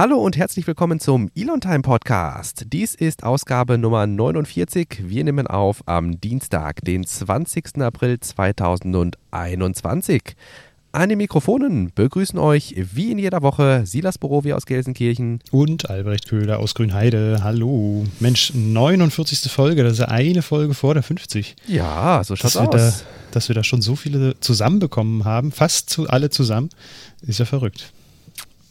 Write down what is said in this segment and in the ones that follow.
Hallo und herzlich willkommen zum Elon Time Podcast. Dies ist Ausgabe Nummer 49. Wir nehmen auf am Dienstag, den 20. April 2021. An den Mikrofonen begrüßen euch wie in jeder Woche Silas Borowi aus Gelsenkirchen und Albrecht Köhler aus Grünheide. Hallo. Mensch, 49. Folge, das ist ja eine Folge vor der 50. Ja, so schaut's dass aus. Da, dass wir da schon so viele zusammenbekommen haben, fast zu, alle zusammen, ist ja verrückt.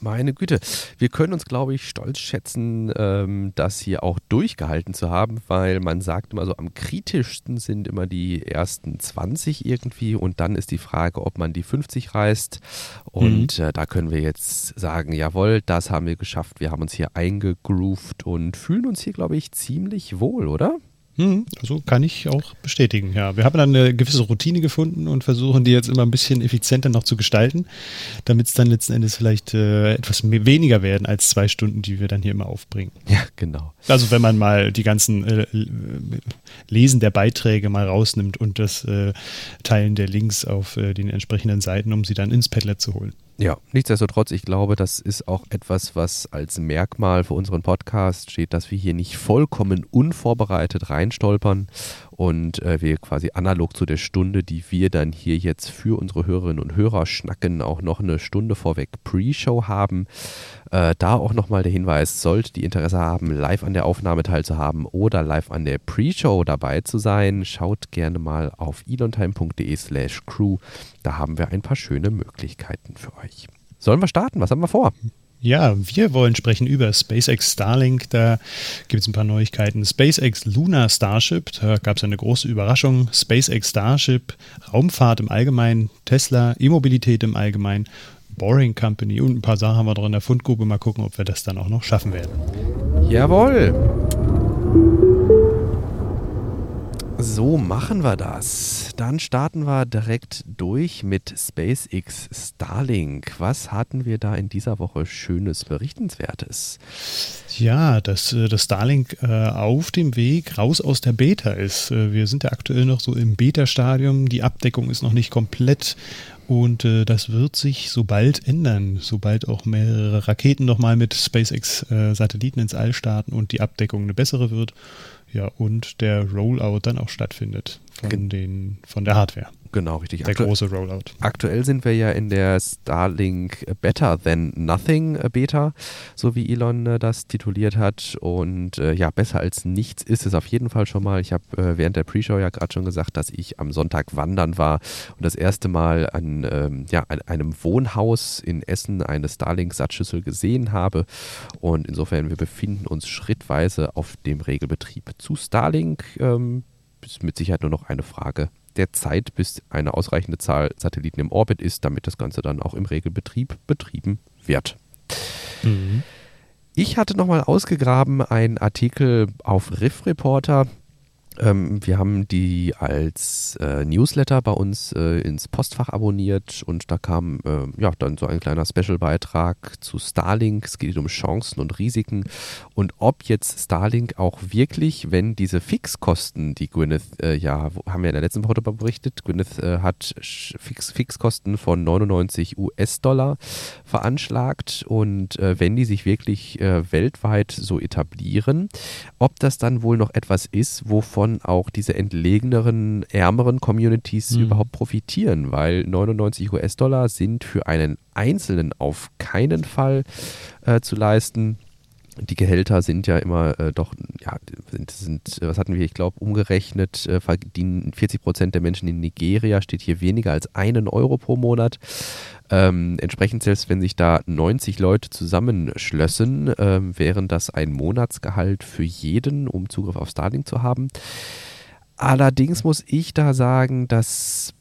Meine Güte, wir können uns, glaube ich, stolz schätzen, ähm, das hier auch durchgehalten zu haben, weil man sagt immer so, am kritischsten sind immer die ersten 20 irgendwie und dann ist die Frage, ob man die 50 reißt. Und mhm. äh, da können wir jetzt sagen, jawohl, das haben wir geschafft. Wir haben uns hier eingegroovt und fühlen uns hier, glaube ich, ziemlich wohl, oder? Hm, also kann ich auch bestätigen, ja. Wir haben dann eine gewisse Routine gefunden und versuchen die jetzt immer ein bisschen effizienter noch zu gestalten, damit es dann letzten Endes vielleicht äh, etwas weniger werden als zwei Stunden, die wir dann hier immer aufbringen. Ja, genau. Also wenn man mal die ganzen äh, Lesen der Beiträge mal rausnimmt und das äh, Teilen der Links auf äh, den entsprechenden Seiten, um sie dann ins Padlet zu holen. Ja, nichtsdestotrotz, ich glaube, das ist auch etwas, was als Merkmal für unseren Podcast steht, dass wir hier nicht vollkommen unvorbereitet reinstolpern und äh, wir quasi analog zu der Stunde, die wir dann hier jetzt für unsere Hörerinnen und Hörer schnacken, auch noch eine Stunde vorweg Pre-Show haben. Äh, da auch nochmal der Hinweis, sollte die Interesse haben, live an der Aufnahme teilzuhaben oder live an der Pre-Show dabei zu sein, schaut gerne mal auf elontime.de slash crew. Da haben wir ein paar schöne Möglichkeiten für euch. Sollen wir starten? Was haben wir vor? Ja, wir wollen sprechen über SpaceX Starlink. Da gibt es ein paar Neuigkeiten. SpaceX Lunar Starship, da gab es eine große Überraschung. SpaceX Starship, Raumfahrt im Allgemeinen, Tesla, E-Mobilität im Allgemeinen, Boring Company und ein paar Sachen haben wir drin in der Fundgrube. Mal gucken, ob wir das dann auch noch schaffen werden. Jawohl. So machen wir das. Dann starten wir direkt durch mit SpaceX Starlink. Was hatten wir da in dieser Woche Schönes, Berichtenswertes? Ja, dass äh, das Starlink äh, auf dem Weg raus aus der Beta ist. Äh, wir sind ja aktuell noch so im Beta-Stadium. Die Abdeckung ist noch nicht komplett und äh, das wird sich sobald ändern, sobald auch mehrere Raketen nochmal mit SpaceX-Satelliten äh, ins All starten und die Abdeckung eine bessere wird. Ja, und der Rollout dann auch stattfindet von, den, von der Hardware. Genau, richtig. Der Aktu große Rollout. Aktuell sind wir ja in der Starlink Better Than Nothing Beta, so wie Elon äh, das tituliert hat. Und äh, ja, besser als nichts ist es auf jeden Fall schon mal. Ich habe äh, während der Pre-Show ja gerade schon gesagt, dass ich am Sonntag wandern war und das erste Mal an, ähm, ja, an einem Wohnhaus in Essen eine Starlink-Satzschüssel gesehen habe. Und insofern, wir befinden uns schrittweise auf dem Regelbetrieb. Zu Starlink ähm, ist mit Sicherheit nur noch eine Frage der Zeit, bis eine ausreichende Zahl Satelliten im Orbit ist, damit das Ganze dann auch im Regelbetrieb betrieben wird. Mhm. Ich hatte nochmal ausgegraben einen Artikel auf Riff Reporter ähm, wir haben die als äh, Newsletter bei uns äh, ins Postfach abonniert und da kam äh, ja dann so ein kleiner Special-Beitrag zu Starlink. Es geht um Chancen und Risiken und ob jetzt Starlink auch wirklich, wenn diese Fixkosten, die Gwyneth, äh, ja, haben wir in der letzten Woche darüber berichtet, Gwyneth äh, hat Fix Fixkosten von 99 US-Dollar veranschlagt und äh, wenn die sich wirklich weltweit so etablieren, ob das dann wohl noch etwas ist, wovon davon auch diese entlegeneren, ärmeren Communities mhm. überhaupt profitieren, weil 99 US-Dollar sind für einen Einzelnen auf keinen Fall äh, zu leisten die Gehälter sind ja immer äh, doch, ja, sind, sind, was hatten wir, ich glaube, umgerechnet, äh, verdienen 40 Prozent der Menschen in Nigeria, steht hier weniger als einen Euro pro Monat. Ähm, entsprechend, selbst wenn sich da 90 Leute zusammenschlössen, ähm, wären das ein Monatsgehalt für jeden, um Zugriff auf Starlink zu haben. Allerdings muss ich da sagen, dass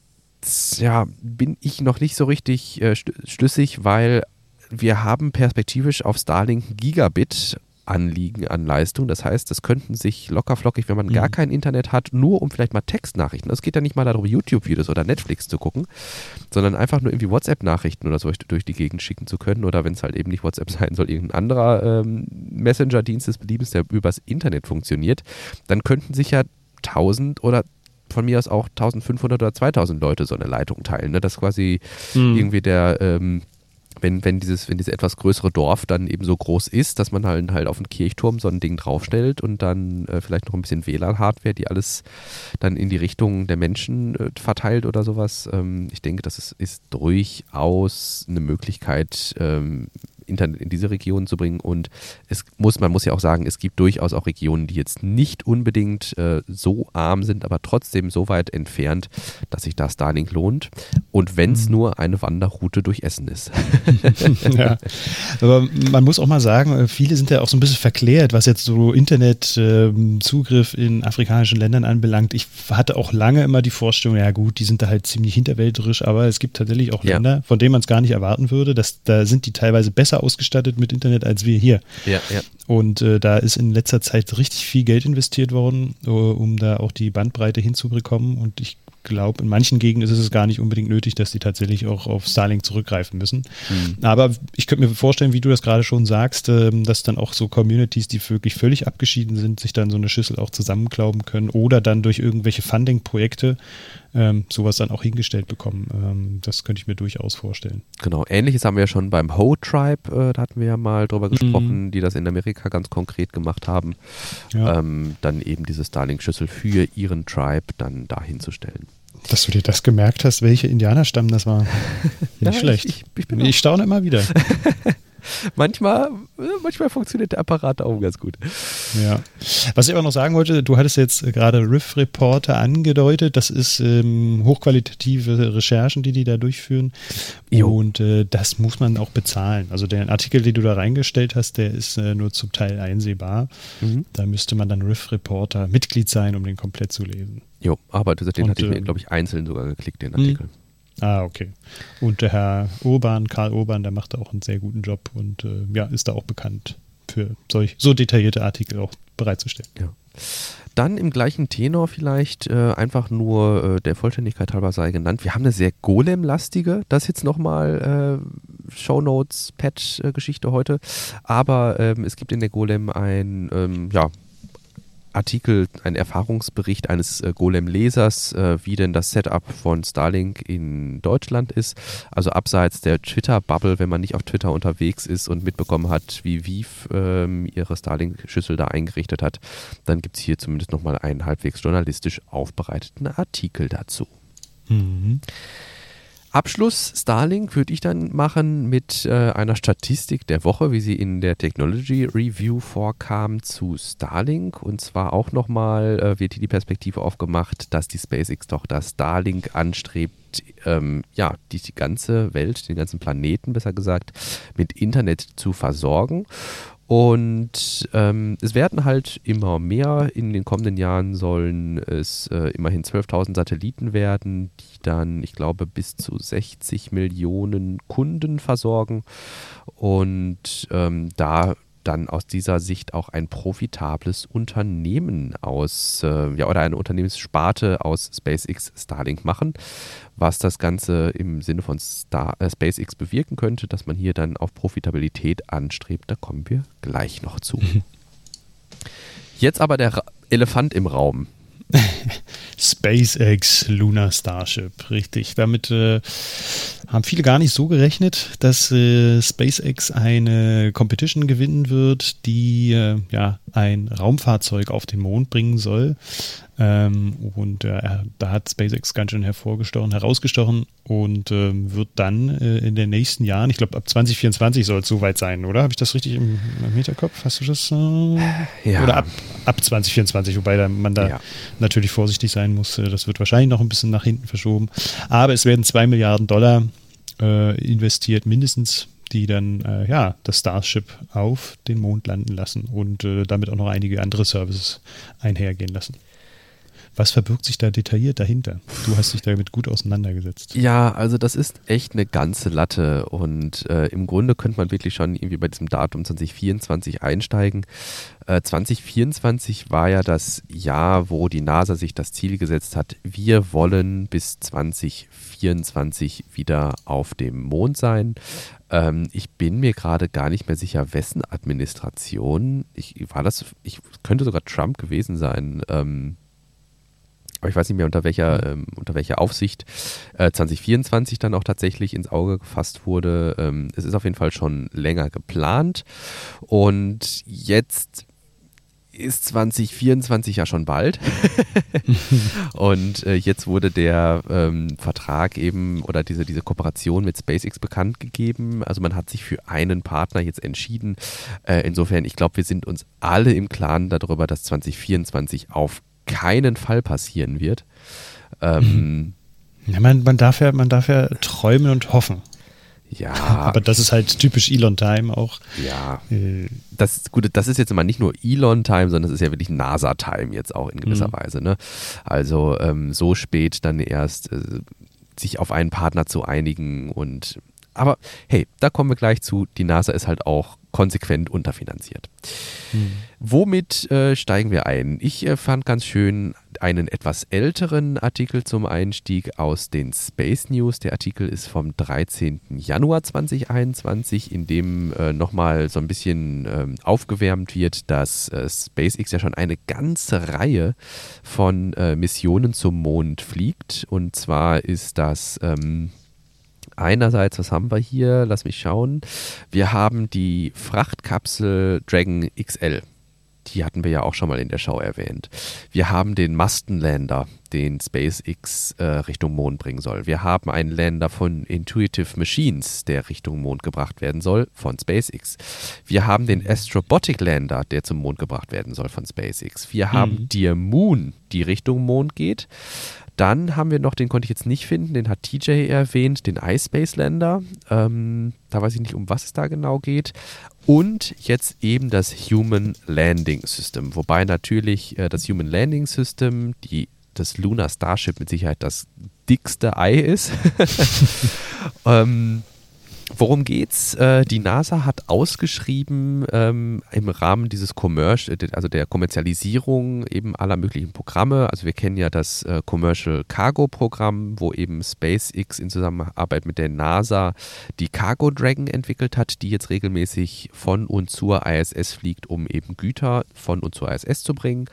ja, bin ich noch nicht so richtig äh, schlüssig, weil wir haben perspektivisch auf Starlink Gigabit Anliegen an Leistung. Das heißt, das könnten sich lockerflockig, wenn man mhm. gar kein Internet hat, nur um vielleicht mal Textnachrichten. Es geht ja nicht mal darum, YouTube-Videos oder Netflix zu gucken, sondern einfach nur irgendwie WhatsApp-Nachrichten oder so durch die Gegend schicken zu können. Oder wenn es halt eben nicht WhatsApp sein soll, irgendein anderer ähm, Messenger-Dienst des Beliebens, der übers Internet funktioniert, dann könnten sich ja 1000 oder von mir aus auch 1500 oder 2000 Leute so eine Leitung teilen. Ne? Das quasi mhm. irgendwie der. Ähm, wenn, wenn, dieses, wenn dieses etwas größere Dorf dann eben so groß ist, dass man halt, halt auf den Kirchturm so ein Ding draufstellt und dann äh, vielleicht noch ein bisschen WLAN-Hardware, die alles dann in die Richtung der Menschen äh, verteilt oder sowas. Ähm, ich denke, das ist, ist durchaus eine Möglichkeit, ähm, Internet in diese Regionen zu bringen. Und es muss, man muss ja auch sagen, es gibt durchaus auch Regionen, die jetzt nicht unbedingt äh, so arm sind, aber trotzdem so weit entfernt, dass sich da Starlink lohnt. Und wenn es mhm. nur eine Wanderroute durch Essen ist. ja. Aber man muss auch mal sagen, äh, viele sind ja auch so ein bisschen verklärt, was jetzt so Internetzugriff ähm, in afrikanischen Ländern anbelangt. Ich hatte auch lange immer die Vorstellung, ja gut, die sind da halt ziemlich hinterwälderisch, aber es gibt tatsächlich auch Länder, ja. von denen man es gar nicht erwarten würde, dass da sind die teilweise besser ausgestattet mit Internet als wir hier. Ja, ja. Und äh, da ist in letzter Zeit richtig viel Geld investiert worden, uh, um da auch die Bandbreite hinzubekommen. Und ich glaube, in manchen Gegenden ist es gar nicht unbedingt nötig, dass die tatsächlich auch auf Starlink zurückgreifen müssen. Mhm. Aber ich könnte mir vorstellen, wie du das gerade schon sagst, äh, dass dann auch so Communities, die wirklich völlig abgeschieden sind, sich dann so eine Schüssel auch zusammenklauben können oder dann durch irgendwelche Funding-Projekte ähm, sowas dann auch hingestellt bekommen. Ähm, das könnte ich mir durchaus vorstellen. Genau, ähnliches haben wir ja schon beim Ho Tribe, äh, da hatten wir ja mal drüber mhm. gesprochen, mhm. die das in Amerika ganz konkret gemacht haben. Ja. Ähm, dann eben diese Starlink-Schüssel für ihren Tribe dann dahin zu Dass du dir das gemerkt hast, welche Indianerstamm das war. Nicht ja, schlecht. Ich, ich, ich, ich staune immer wieder. manchmal, manchmal funktioniert der Apparat auch ganz gut. Ja. Was ich aber noch sagen wollte, du hattest jetzt gerade Riff Reporter angedeutet. Das ist ähm, hochqualitative Recherchen, die die da durchführen. Jo. Und äh, das muss man auch bezahlen. Also der Artikel, den du da reingestellt hast, der ist äh, nur zum Teil einsehbar. Mhm. Da müsste man dann Riff Reporter Mitglied sein, um den komplett zu lesen. Jo, aber den Und, hatte ich mir, ähm, glaube ich, einzeln sogar geklickt, den Artikel. Ah, okay. Und der Herr Urban, Karl Urban, der macht auch einen sehr guten Job und äh, ja, ist da auch bekannt für solch, so detaillierte Artikel auch bereitzustellen. Ja. Dann im gleichen Tenor vielleicht äh, einfach nur äh, der Vollständigkeit halber sei genannt. Wir haben eine sehr Golem-lastige, das jetzt nochmal äh, Shownotes, Patch-Geschichte heute. Aber ähm, es gibt in der Golem ein ähm, ja, Artikel, ein Erfahrungsbericht eines äh, Golem-Lesers, äh, wie denn das Setup von Starlink in Deutschland ist. Also abseits der Twitter-Bubble, wenn man nicht auf Twitter unterwegs ist und mitbekommen hat, wie Viv ähm, ihre Starlink-Schüssel da eingerichtet hat, dann gibt es hier zumindest nochmal einen halbwegs journalistisch aufbereiteten Artikel dazu. Mhm. Abschluss Starlink würde ich dann machen mit äh, einer Statistik der Woche, wie sie in der Technology Review vorkam zu Starlink. Und zwar auch nochmal äh, wird hier die Perspektive aufgemacht, dass die SpaceX-Tochter Starlink anstrebt, ähm, ja, die, die ganze Welt, den ganzen Planeten besser gesagt, mit Internet zu versorgen. Und ähm, es werden halt immer mehr. In den kommenden Jahren sollen es äh, immerhin 12.000 Satelliten werden, die dann, ich glaube, bis zu 60 Millionen Kunden versorgen. Und ähm, da dann aus dieser Sicht auch ein profitables Unternehmen aus, äh, ja, oder eine Unternehmenssparte aus SpaceX Starlink machen, was das Ganze im Sinne von Star, äh, SpaceX bewirken könnte, dass man hier dann auf Profitabilität anstrebt. Da kommen wir gleich noch zu. Jetzt aber der Ra Elefant im Raum. SpaceX Lunar Starship, richtig. Damit äh, haben viele gar nicht so gerechnet, dass äh, SpaceX eine Competition gewinnen wird, die äh, ja ein Raumfahrzeug auf den Mond bringen soll. Ähm, und äh, da hat SpaceX ganz schön hervorgestochen, herausgestochen und ähm, wird dann äh, in den nächsten Jahren, ich glaube ab 2024 soll es soweit sein, oder? Habe ich das richtig im, im Hinterkopf? Hast du das? Äh, ja. Oder ab, ab 2024, wobei da, man da ja. natürlich vorsichtig sein muss. Äh, das wird wahrscheinlich noch ein bisschen nach hinten verschoben. Aber es werden zwei Milliarden Dollar äh, investiert, mindestens die dann äh, ja das Starship auf den Mond landen lassen und äh, damit auch noch einige andere Services einhergehen lassen. Was verbirgt sich da detailliert dahinter? Du hast dich damit gut auseinandergesetzt. Ja, also das ist echt eine ganze Latte und äh, im Grunde könnte man wirklich schon irgendwie bei diesem Datum 2024 einsteigen. Äh, 2024 war ja das Jahr, wo die NASA sich das Ziel gesetzt hat, wir wollen bis 2024 wieder auf dem Mond sein. Ähm, ich bin mir gerade gar nicht mehr sicher, wessen Administration. Ich war das, ich könnte sogar Trump gewesen sein. Ähm, aber ich weiß nicht mehr unter welcher, ähm, unter welcher Aufsicht äh, 2024 dann auch tatsächlich ins Auge gefasst wurde. Ähm, es ist auf jeden Fall schon länger geplant und jetzt ist 2024 ja schon bald. und äh, jetzt wurde der ähm, Vertrag eben oder diese, diese Kooperation mit SpaceX bekannt gegeben. Also man hat sich für einen Partner jetzt entschieden. Äh, insofern, ich glaube, wir sind uns alle im Klaren darüber, dass 2024 auf keinen Fall passieren wird. Ähm, mhm. ja, man, man, darf ja, man darf ja träumen und hoffen. Ja. Aber das ist halt typisch Elon-Time auch. Ja. Äh. Das, gut, das ist jetzt immer nicht nur Elon-Time, sondern das ist ja wirklich NASA-Time jetzt auch in gewisser mhm. Weise. Ne? Also ähm, so spät dann erst äh, sich auf einen Partner zu einigen und aber hey, da kommen wir gleich zu. Die NASA ist halt auch konsequent unterfinanziert. Hm. Womit äh, steigen wir ein? Ich äh, fand ganz schön einen etwas älteren Artikel zum Einstieg aus den Space News. Der Artikel ist vom 13. Januar 2021, in dem äh, nochmal so ein bisschen ähm, aufgewärmt wird, dass äh, SpaceX ja schon eine ganze Reihe von äh, Missionen zum Mond fliegt. Und zwar ist das ähm, einerseits, was haben wir hier? Lass mich schauen. Wir haben die Frachtkapsel Dragon XL. Die hatten wir ja auch schon mal in der Show erwähnt. Wir haben den Mastenlander, den SpaceX äh, Richtung Mond bringen soll. Wir haben einen Lander von Intuitive Machines, der Richtung Mond gebracht werden soll, von SpaceX. Wir haben den Astrobotic Lander, der zum Mond gebracht werden soll, von SpaceX. Wir haben mhm. Dear Moon, die Richtung Mond geht. Dann haben wir noch, den konnte ich jetzt nicht finden, den hat TJ erwähnt, den iSpace Lander. Ähm, da weiß ich nicht, um was es da genau geht. Und jetzt eben das Human Landing System. Wobei natürlich äh, das Human Landing System, die, das Lunar Starship mit Sicherheit das dickste Ei ist. ähm, Worum geht's? Äh, die NASA hat ausgeschrieben ähm, im Rahmen dieses Commercial, also der Kommerzialisierung eben aller möglichen Programme. Also wir kennen ja das äh, Commercial Cargo Programm, wo eben SpaceX in Zusammenarbeit mit der NASA die Cargo Dragon entwickelt hat, die jetzt regelmäßig von und zur ISS fliegt, um eben Güter von und zur ISS zu bringen.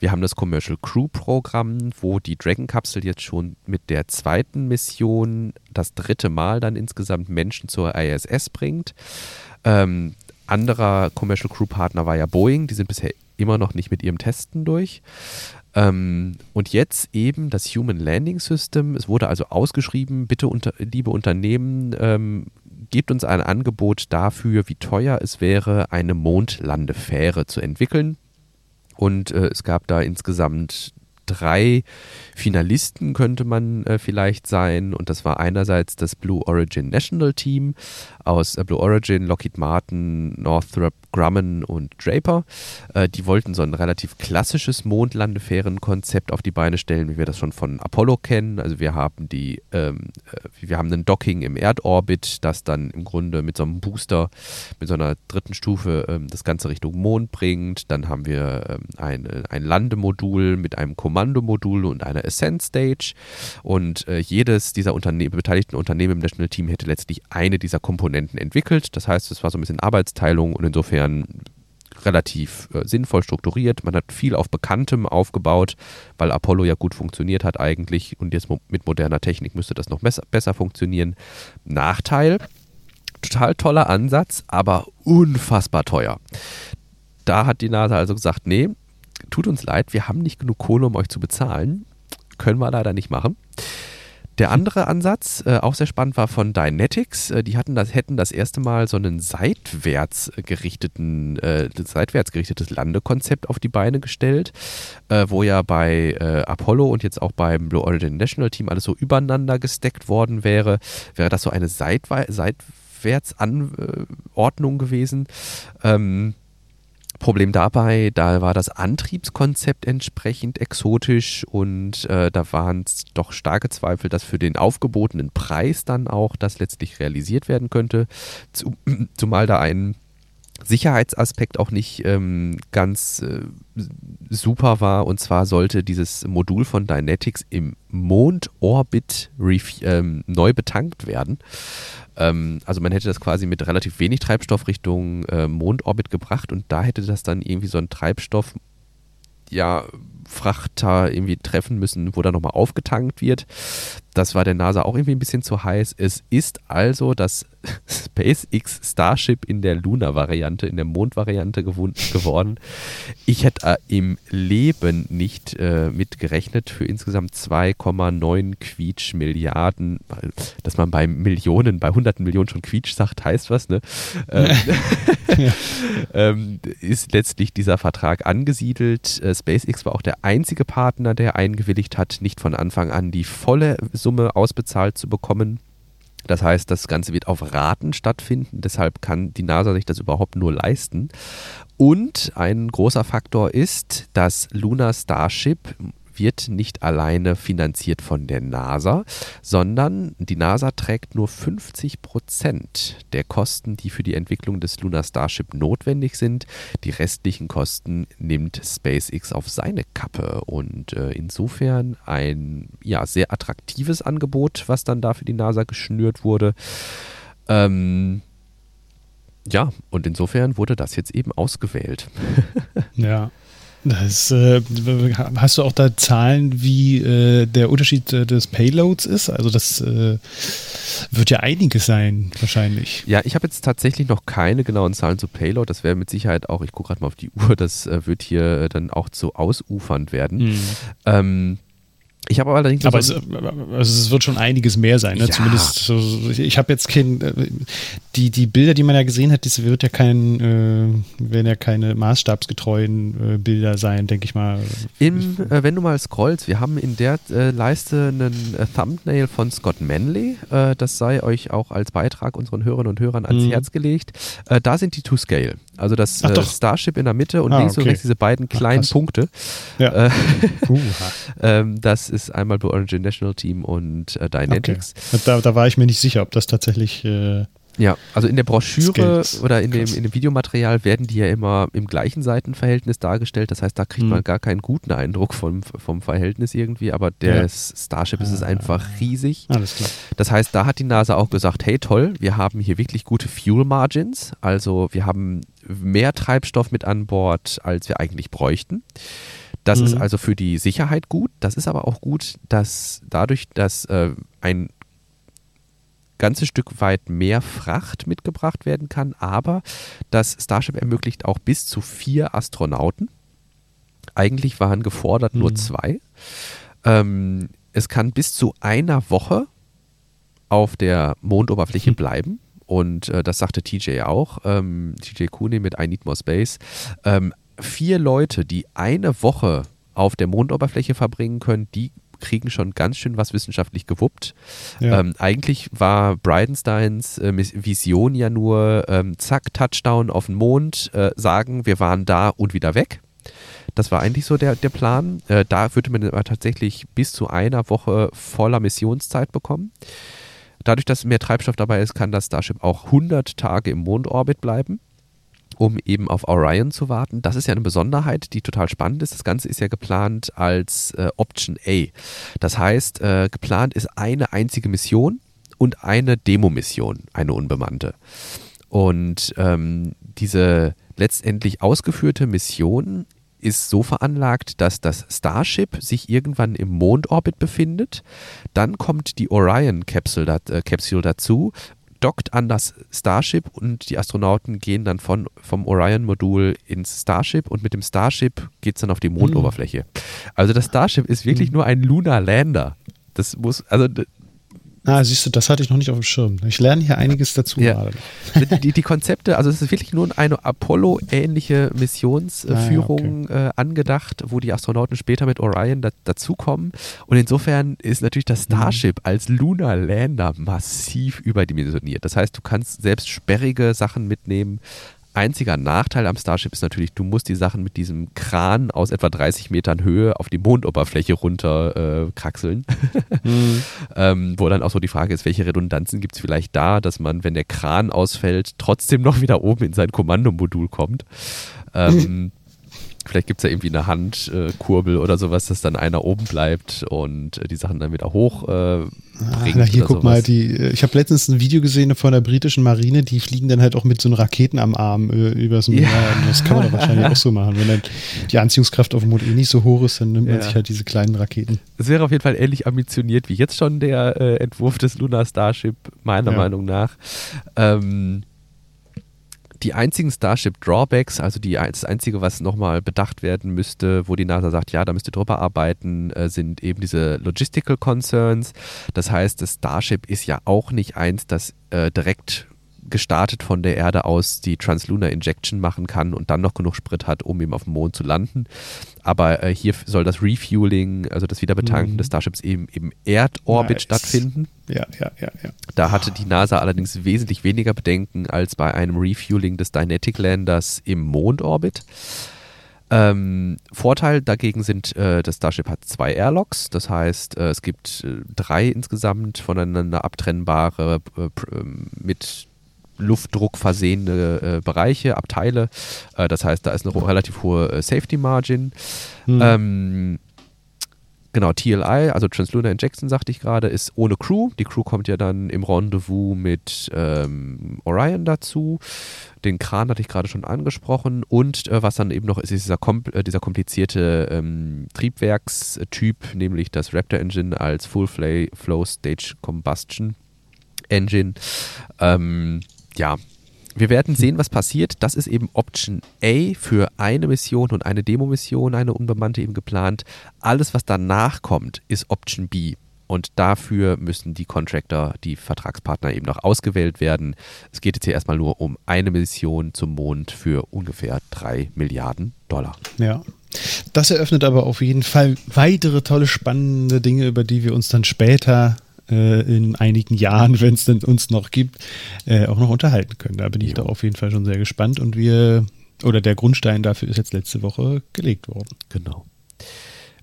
Wir haben das Commercial Crew Programm, wo die Dragon Kapsel jetzt schon mit der zweiten Mission das dritte Mal dann insgesamt Menschen zur ISS bringt. Ähm, anderer Commercial Crew Partner war ja Boeing, die sind bisher immer noch nicht mit ihrem Testen durch. Ähm, und jetzt eben das Human Landing System. Es wurde also ausgeschrieben, bitte unter, liebe Unternehmen, ähm, gebt uns ein Angebot dafür, wie teuer es wäre, eine Mondlandefähre zu entwickeln. Und äh, es gab da insgesamt drei Finalisten könnte man äh, vielleicht sein. Und das war einerseits das Blue Origin National Team aus äh, Blue Origin, Lockheed Martin, Northrop Grumman und Draper. Äh, die wollten so ein relativ klassisches Mondlandefährenkonzept auf die Beine stellen, wie wir das schon von Apollo kennen. Also wir haben die, ähm, äh, wir haben ein Docking im Erdorbit, das dann im Grunde mit so einem Booster, mit so einer dritten Stufe ähm, das Ganze Richtung Mond bringt. Dann haben wir ähm, ein, ein Landemodul mit einem Kommandomodul und einer Ascent Stage. Und äh, jedes dieser Unterne beteiligten Unternehmen im National Team hätte letztlich eine dieser Komponenten entwickelt. Das heißt, es war so ein bisschen Arbeitsteilung und insofern insofern relativ äh, sinnvoll strukturiert. Man hat viel auf Bekanntem aufgebaut, weil Apollo ja gut funktioniert hat eigentlich und jetzt mo mit moderner Technik müsste das noch besser funktionieren. Nachteil, total toller Ansatz, aber unfassbar teuer. Da hat die NASA also gesagt, nee, tut uns leid, wir haben nicht genug Kohle, um euch zu bezahlen. Können wir leider nicht machen. Der andere Ansatz, äh, auch sehr spannend, war von Dynetics. Äh, die hatten das, hätten das erste Mal so einen seitwärts äh, seitwärts gerichtetes Landekonzept auf die Beine gestellt, äh, wo ja bei äh, Apollo und jetzt auch beim Blue Origin National Team alles so übereinander gesteckt worden wäre. Wäre das so eine Seitwärtsanordnung gewesen. Ähm, Problem dabei, da war das Antriebskonzept entsprechend exotisch und äh, da waren es doch starke Zweifel, dass für den aufgebotenen Preis dann auch das letztlich realisiert werden könnte. Zu, zumal da ein Sicherheitsaspekt auch nicht ähm, ganz äh, super war. Und zwar sollte dieses Modul von Dynetics im Mondorbit ähm, neu betankt werden. Ähm, also man hätte das quasi mit relativ wenig Treibstoff Richtung äh, Mondorbit gebracht und da hätte das dann irgendwie so ein Treibstoff ja Frachter irgendwie treffen müssen, wo da nochmal aufgetankt wird. Das war der NASA auch irgendwie ein bisschen zu heiß. Es ist also das SpaceX Starship in der Luna-Variante, in der Mond-Variante geworden. Ich hätte äh, im Leben nicht äh, mit gerechnet für insgesamt 2,9 Quietsch Milliarden. Dass man bei Millionen, bei hunderten Millionen schon Quietsch sagt, heißt was, ne? Ähm, ähm, ist letztlich dieser Vertrag angesiedelt. Äh, SpaceX war auch der einzige Partner, der eingewilligt hat, nicht von Anfang an die volle Summe ausbezahlt zu bekommen. Das heißt, das Ganze wird auf Raten stattfinden, deshalb kann die NASA sich das überhaupt nur leisten. Und ein großer Faktor ist, dass Lunar Starship wird nicht alleine finanziert von der NASA, sondern die NASA trägt nur 50 Prozent der Kosten, die für die Entwicklung des Lunar Starship notwendig sind. Die restlichen Kosten nimmt SpaceX auf seine Kappe und äh, insofern ein ja, sehr attraktives Angebot, was dann da für die NASA geschnürt wurde. Ähm, ja, und insofern wurde das jetzt eben ausgewählt. ja. Das, äh, hast du auch da Zahlen, wie äh, der Unterschied äh, des Payloads ist? Also das äh, wird ja einiges sein, wahrscheinlich. Ja, ich habe jetzt tatsächlich noch keine genauen Zahlen zu Payload. Das wäre mit Sicherheit auch, ich gucke gerade mal auf die Uhr, das äh, wird hier äh, dann auch zu ausufernd werden. Mhm. Ähm, ich habe allerdings. Aber es, also es, wird schon einiges mehr sein, ne? Ja. Zumindest. Ich habe jetzt kein. Die, die Bilder, die man ja gesehen hat, das wird ja kein, äh, werden ja keine maßstabsgetreuen äh, Bilder sein, denke ich mal. Im, äh, wenn du mal scrollst, wir haben in der äh, Leiste einen äh, Thumbnail von Scott Manley. Äh, das sei euch auch als Beitrag unseren Hörerinnen und Hörern ans mhm. Herz gelegt. da sind die to scale. Also das Starship in der Mitte und ah, links okay. und rechts diese beiden kleinen Ach, Punkte. Ja. ähm, das ist einmal bei Origin National Team und äh, Dynetics. Okay. Da, da, war ich mir nicht sicher, ob das tatsächlich. Ja, also in der Broschüre Skills. oder in dem, in dem Videomaterial werden die ja immer im gleichen Seitenverhältnis dargestellt. Das heißt, da kriegt mhm. man gar keinen guten Eindruck vom, vom Verhältnis irgendwie, aber der ja. Starship ist es ah. einfach riesig. Alles klar. Das heißt, da hat die NASA auch gesagt, hey toll, wir haben hier wirklich gute Fuel Margins. Also wir haben mehr Treibstoff mit an Bord, als wir eigentlich bräuchten. Das mhm. ist also für die Sicherheit gut. Das ist aber auch gut, dass dadurch, dass äh, ein ganzes Stück weit mehr Fracht mitgebracht werden kann, aber das Starship ermöglicht auch bis zu vier Astronauten. Eigentlich waren gefordert nur mhm. zwei. Ähm, es kann bis zu einer Woche auf der Mondoberfläche mhm. bleiben. Und äh, das sagte TJ auch, ähm, TJ Cooney mit I Need More Space. Ähm, vier Leute, die eine Woche auf der Mondoberfläche verbringen können, die kriegen schon ganz schön was wissenschaftlich gewuppt. Ja. Ähm, eigentlich war Bridenstines äh, Vision ja nur, ähm, zack, Touchdown auf den Mond, äh, sagen, wir waren da und wieder weg. Das war eigentlich so der, der Plan. Äh, da würde man aber tatsächlich bis zu einer Woche voller Missionszeit bekommen. Dadurch, dass mehr Treibstoff dabei ist, kann das Starship auch 100 Tage im Mondorbit bleiben um eben auf Orion zu warten. Das ist ja eine Besonderheit, die total spannend ist. Das Ganze ist ja geplant als äh, Option A. Das heißt, äh, geplant ist eine einzige Mission und eine Demo-Mission, eine unbemannte. Und ähm, diese letztendlich ausgeführte Mission ist so veranlagt, dass das Starship sich irgendwann im Mondorbit befindet. Dann kommt die Orion-Capsule äh, dazu dockt an das Starship und die Astronauten gehen dann von, vom Orion-Modul ins Starship und mit dem Starship geht es dann auf die Mondoberfläche. Also das Starship ist wirklich mhm. nur ein Lunar Lander. Das muss, also Ah, siehst du, das hatte ich noch nicht auf dem Schirm. Ich lerne hier einiges dazu ja. die, die, Konzepte, also es ist wirklich nur eine Apollo-ähnliche Missionsführung ah, ja, okay. äh, angedacht, wo die Astronauten später mit Orion da, dazukommen. Und insofern ist natürlich das. Starship mhm. als Lunar Lander massiv überdimensioniert. Das heißt, du kannst selbst sperrige Sachen mitnehmen, Einziger Nachteil am Starship ist natürlich, du musst die Sachen mit diesem Kran aus etwa 30 Metern Höhe auf die Mondoberfläche runter äh, kraxeln. Mhm. ähm, wo dann auch so die Frage ist, welche Redundanzen gibt es vielleicht da, dass man, wenn der Kran ausfällt, trotzdem noch wieder oben in sein Kommandomodul kommt. Ähm, vielleicht gibt es ja irgendwie eine Handkurbel äh, oder sowas, dass dann einer oben bleibt und äh, die Sachen dann wieder hoch äh, Ah, na hier, guck sowas. mal, die, äh, ich habe letztens ein Video gesehen von der britischen Marine, die fliegen dann halt auch mit so einem Raketen am Arm äh, übers Meer. Ja. Das kann man doch wahrscheinlich auch so machen. Wenn dann die Anziehungskraft auf dem Mond eh nicht so hoch ist, dann nimmt man ja. sich halt diese kleinen Raketen. Es wäre auf jeden Fall ähnlich ambitioniert wie jetzt schon der äh, Entwurf des Lunar Starship, meiner ja. Meinung nach. Ähm, die einzigen Starship Drawbacks, also die, das Einzige, was nochmal bedacht werden müsste, wo die NASA sagt, ja, da müsst ihr drüber arbeiten, äh, sind eben diese Logistical Concerns. Das heißt, das Starship ist ja auch nicht eins, das äh, direkt gestartet von der Erde aus die Translunar Injection machen kann und dann noch genug Sprit hat, um eben auf dem Mond zu landen. Aber äh, hier soll das Refueling, also das Wiederbetanken mhm. des Starships eben im Erdorbit nice. stattfinden. Ja, ja, ja, ja. Da hatte die NASA allerdings wesentlich weniger Bedenken als bei einem Refueling des Dynetic Landers im Mondorbit. Ähm, Vorteil dagegen sind, äh, das Starship hat zwei Airlocks, das heißt, äh, es gibt äh, drei insgesamt voneinander abtrennbare äh, ähm, mit Luftdruck versehene äh, Bereiche, Abteile. Äh, das heißt, da ist eine relativ hohe äh, Safety Margin. Mhm. Ähm, genau, TLI, also Translunar Injection, sagte ich gerade, ist ohne Crew. Die Crew kommt ja dann im Rendezvous mit ähm, Orion dazu. Den Kran hatte ich gerade schon angesprochen. Und äh, was dann eben noch ist, ist dieser, kom äh, dieser komplizierte ähm, Triebwerkstyp, nämlich das Raptor Engine als Full Flow Stage Combustion Engine. Ähm, ja, wir werden sehen, was passiert. Das ist eben Option A für eine Mission und eine Demo-Mission, eine unbemannte eben geplant. Alles, was danach kommt, ist Option B. Und dafür müssen die Contractor, die Vertragspartner eben noch ausgewählt werden. Es geht jetzt hier erstmal nur um eine Mission zum Mond für ungefähr drei Milliarden Dollar. Ja. Das eröffnet aber auf jeden Fall weitere tolle, spannende Dinge, über die wir uns dann später äh, in einigen Jahren, wenn es denn uns noch gibt, äh, auch noch unterhalten können. Da bin ich ja. doch auf jeden Fall schon sehr gespannt und wir, oder der Grundstein dafür ist jetzt letzte Woche gelegt worden. Genau.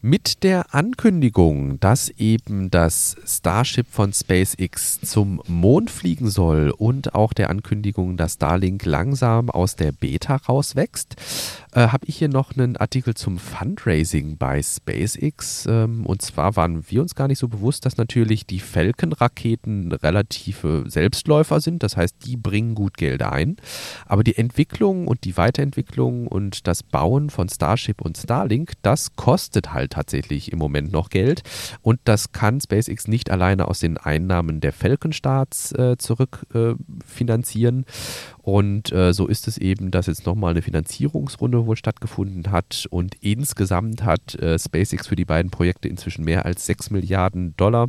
Mit der Ankündigung, dass eben das Starship von SpaceX zum Mond fliegen soll und auch der Ankündigung, dass Starlink langsam aus der Beta rauswächst, äh, habe ich hier noch einen Artikel zum Fundraising bei SpaceX. Ähm, und zwar waren wir uns gar nicht so bewusst, dass natürlich die Falcon-Raketen relative Selbstläufer sind. Das heißt, die bringen gut Geld ein. Aber die Entwicklung und die Weiterentwicklung und das Bauen von Starship und Starlink, das kostet halt tatsächlich im Moment noch Geld. Und das kann SpaceX nicht alleine aus den Einnahmen der Falcon-Starts äh, zurückfinanzieren. Äh, und äh, so ist es eben, dass jetzt nochmal eine Finanzierungsrunde wohl stattgefunden hat und insgesamt hat äh, SpaceX für die beiden Projekte inzwischen mehr als 6 Milliarden Dollar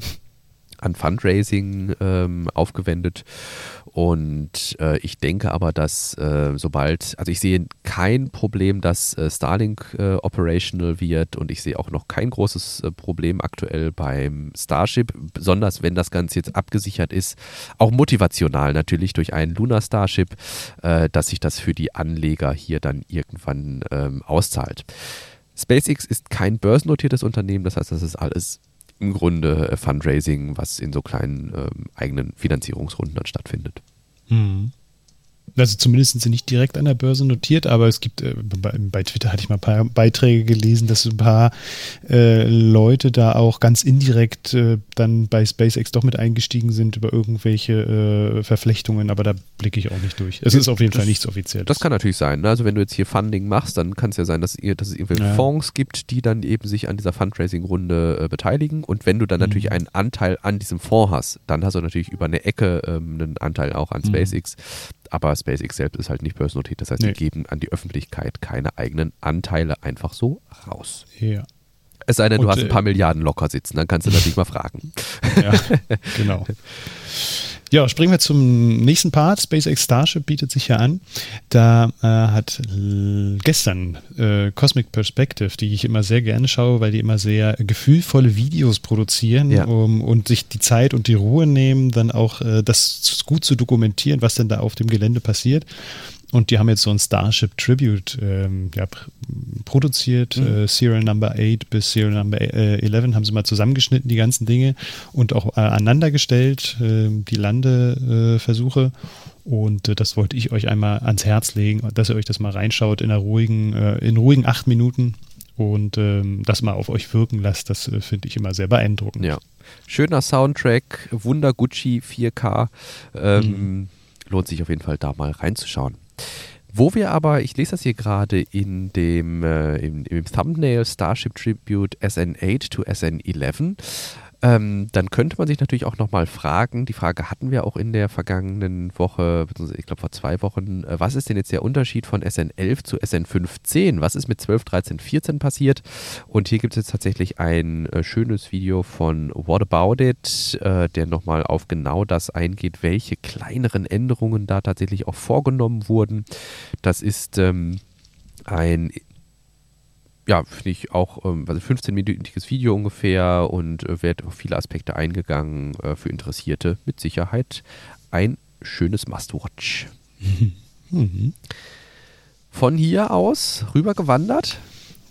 an Fundraising ähm, aufgewendet. Und äh, ich denke aber, dass äh, sobald, also ich sehe kein Problem, dass äh, Starlink äh, operational wird und ich sehe auch noch kein großes äh, Problem aktuell beim Starship, besonders wenn das Ganze jetzt abgesichert ist, auch motivational natürlich durch einen Lunar Starship, äh, dass sich das für die Anleger hier dann irgendwann ähm, auszahlt. SpaceX ist kein börsennotiertes Unternehmen, das heißt, das ist alles im Grunde äh, Fundraising, was in so kleinen ähm, eigenen Finanzierungsrunden dann stattfindet. Mhm. Also zumindest sind sie nicht direkt an der Börse notiert, aber es gibt, äh, bei, bei, Twitter hatte ich mal ein paar Beiträge gelesen, dass ein paar äh, Leute da auch ganz indirekt äh, dann bei SpaceX doch mit eingestiegen sind über irgendwelche äh, Verflechtungen, aber da blicke ich auch nicht durch. Es ist auf jeden das, Fall nichts Offizielles. Das kann natürlich sein. Ne? Also wenn du jetzt hier Funding machst, dann kann es ja sein, dass, ihr, dass es irgendwelche ja. Fonds gibt, die dann eben sich an dieser Fundraising-Runde äh, beteiligen. Und wenn du dann mhm. natürlich einen Anteil an diesem Fonds hast, dann hast du natürlich über eine Ecke ähm, einen Anteil auch an mhm. SpaceX. Mhm aber SpaceX selbst ist halt nicht börsennotiert. Das heißt, nee. die geben an die Öffentlichkeit keine eigenen Anteile einfach so raus. Ja. Es sei denn, du Und, hast ein paar äh, Milliarden locker sitzen, dann kannst du natürlich mal fragen. Ja, genau. Ja, springen wir zum nächsten Part. SpaceX Starship bietet sich ja an. Da äh, hat gestern äh, Cosmic Perspective, die ich immer sehr gerne schaue, weil die immer sehr gefühlvolle Videos produzieren ja. um, und sich die Zeit und die Ruhe nehmen, dann auch äh, das gut zu dokumentieren, was denn da auf dem Gelände passiert. Und die haben jetzt so ein Starship Tribute ähm, ja, produziert. Mhm. Äh, Serial Number 8 bis Serial Number äh, 11 haben sie mal zusammengeschnitten, die ganzen Dinge, und auch äh, aneinander gestellt, äh, die Landeversuche. Und äh, das wollte ich euch einmal ans Herz legen, dass ihr euch das mal reinschaut in einer ruhigen, äh, in ruhigen acht Minuten und ähm, das mal auf euch wirken lasst. Das äh, finde ich immer sehr beeindruckend. Ja. Schöner Soundtrack, Wunder Gucci 4K. Ähm, mhm. Lohnt sich auf jeden Fall da mal reinzuschauen. Wo wir aber, ich lese das hier gerade in dem, äh, im, im, Thumbnail Starship Tribute SN8 to SN11, ähm, dann könnte man sich natürlich auch nochmal fragen, die Frage hatten wir auch in der vergangenen Woche, ich glaube vor zwei Wochen, äh, was ist denn jetzt der Unterschied von SN11 zu SN15? Was ist mit 12, 13, 14 passiert? Und hier gibt es jetzt tatsächlich ein äh, schönes Video von What About It, äh, der nochmal auf genau das eingeht, welche kleineren Änderungen da tatsächlich auch vorgenommen wurden. Das ist ähm, ein ja, finde ich auch, ähm, also 15-minütiges Video ungefähr und äh, wird auf viele Aspekte eingegangen äh, für Interessierte. Mit Sicherheit ein schönes Must-Watch. Mhm. Von hier aus rübergewandert.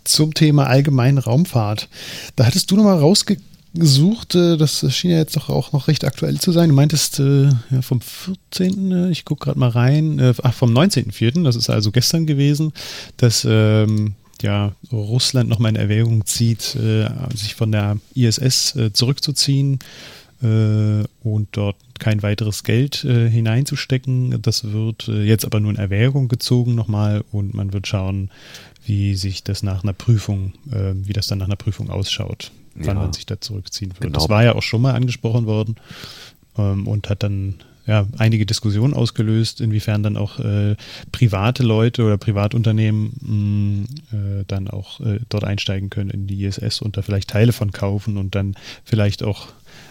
Zum Thema allgemeine Raumfahrt. Da hattest du nochmal rausgesucht, äh, das schien ja jetzt doch auch noch recht aktuell zu sein. Du meintest äh, ja, vom 14., äh, ich gucke gerade mal rein, äh, ach, vom 19.04., das ist also gestern gewesen, dass ähm, ja Russland nochmal in Erwägung zieht, äh, sich von der ISS äh, zurückzuziehen äh, und dort kein weiteres Geld äh, hineinzustecken. Das wird äh, jetzt aber nur in Erwägung gezogen nochmal und man wird schauen, wie sich das nach einer Prüfung, wie das dann nach einer Prüfung ausschaut, wann ja, man sich da zurückziehen wird. Genau. Das war ja auch schon mal angesprochen worden ähm, und hat dann ja, einige Diskussionen ausgelöst, inwiefern dann auch äh, private Leute oder Privatunternehmen mh, mm, äh, dann auch äh, dort einsteigen können in die ISS und da vielleicht Teile von kaufen und dann vielleicht auch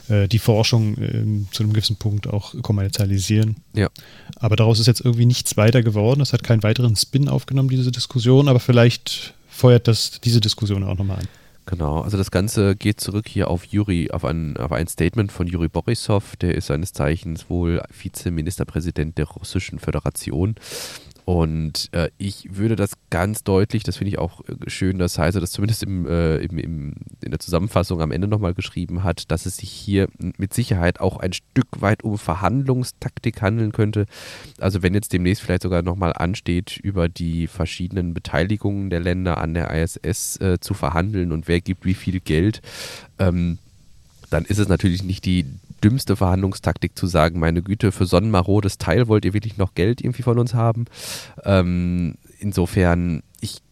äh, die Forschung ähm, zu einem gewissen Punkt auch kommerzialisieren. Ja. Aber daraus ist jetzt irgendwie nichts weiter geworden. Es hat keinen weiteren Spin aufgenommen, diese Diskussion, aber vielleicht feuert das diese Diskussion auch nochmal an. Genau, also das Ganze geht zurück hier auf Juri, auf ein, auf ein Statement von Juri Borisov, der ist seines Zeichens wohl Vizeministerpräsident der Russischen Föderation und äh, ich würde das ganz deutlich, das finde ich auch äh, schön, dass Heise das zumindest im, äh, im, im, in der Zusammenfassung am Ende nochmal geschrieben hat, dass es sich hier mit Sicherheit auch ein Stück weit um Verhandlungstaktik handeln könnte. Also wenn jetzt demnächst vielleicht sogar nochmal ansteht, über die verschiedenen Beteiligungen der Länder an der ISS äh, zu verhandeln und wer gibt wie viel Geld, ähm, dann ist es natürlich nicht die dümmste Verhandlungstaktik zu sagen, meine Güte, für so ein marodes Teil wollt ihr wirklich noch Geld irgendwie von uns haben. Ähm, insofern, ich,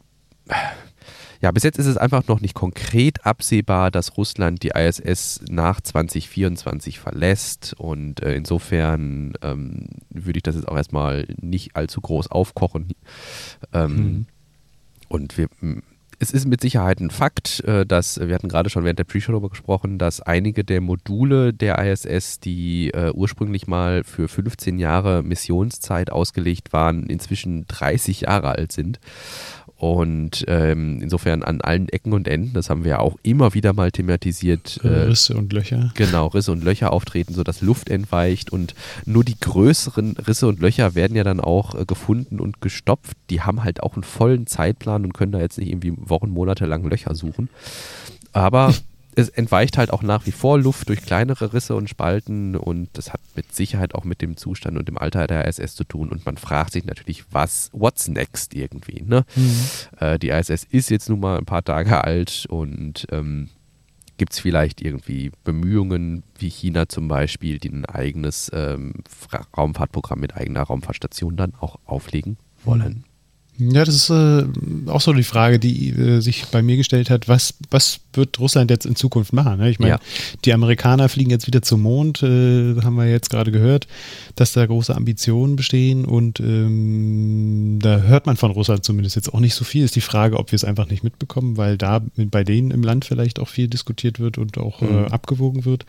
ja, bis jetzt ist es einfach noch nicht konkret absehbar, dass Russland die ISS nach 2024 verlässt und äh, insofern ähm, würde ich das jetzt auch erstmal nicht allzu groß aufkochen. Ähm, mhm. Und wir es ist mit Sicherheit ein Fakt, äh, dass, wir hatten gerade schon während der Pre-Show darüber gesprochen, dass einige der Module der ISS, die äh, ursprünglich mal für 15 Jahre Missionszeit ausgelegt waren, inzwischen 30 Jahre alt sind. Und ähm, insofern an allen Ecken und Enden, das haben wir ja auch immer wieder mal thematisiert. Äh, Risse und Löcher. Genau, Risse und Löcher auftreten, sodass Luft entweicht und nur die größeren Risse und Löcher werden ja dann auch äh, gefunden und gestopft. Die haben halt auch einen vollen Zeitplan und können da jetzt nicht irgendwie Wochen, Monate lang Löcher suchen. Aber es entweicht halt auch nach wie vor Luft durch kleinere Risse und Spalten und das hat mit Sicherheit auch mit dem Zustand und dem Alter der ISS zu tun und man fragt sich natürlich, was, what's next irgendwie, ne? Mhm. Äh, die ISS ist jetzt nun mal ein paar Tage alt und ähm, gibt es vielleicht irgendwie Bemühungen wie China zum Beispiel, die ein eigenes ähm, Raumfahrtprogramm mit eigener Raumfahrtstation dann auch auflegen wollen? Ja, das ist äh, auch so die Frage, die äh, sich bei mir gestellt hat. Was, was wird Russland jetzt in Zukunft machen? Ne? Ich meine, ja. die Amerikaner fliegen jetzt wieder zum Mond, äh, haben wir jetzt gerade gehört, dass da große Ambitionen bestehen und ähm, da hört man von Russland zumindest jetzt auch nicht so viel. Ist die Frage, ob wir es einfach nicht mitbekommen, weil da bei denen im Land vielleicht auch viel diskutiert wird und auch äh, mhm. abgewogen wird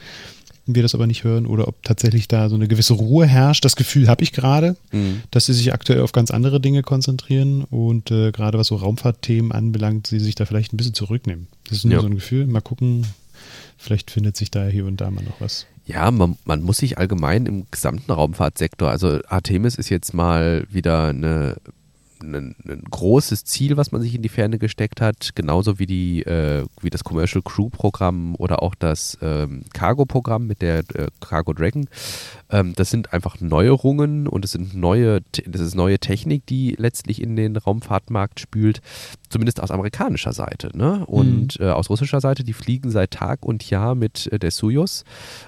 wir das aber nicht hören oder ob tatsächlich da so eine gewisse Ruhe herrscht. Das Gefühl habe ich gerade, mhm. dass sie sich aktuell auf ganz andere Dinge konzentrieren und äh, gerade was so Raumfahrtthemen anbelangt, sie sich da vielleicht ein bisschen zurücknehmen. Das ist nur ja. so ein Gefühl. Mal gucken, vielleicht findet sich da hier und da mal noch was. Ja, man, man muss sich allgemein im gesamten Raumfahrtsektor, also Artemis ist jetzt mal wieder eine ein, ein, großes Ziel, was man sich in die Ferne gesteckt hat, genauso wie die äh, wie das Commercial Crew Programm oder auch das ähm, Cargo Programm mit der äh, Cargo Dragon. Ähm, das sind einfach Neuerungen und es sind neue, das ist neue Technik, die letztlich in den Raumfahrtmarkt spült, zumindest aus amerikanischer Seite. Ne? Und mhm. äh, aus russischer Seite, die fliegen seit Tag und Jahr mit äh, der Soyuz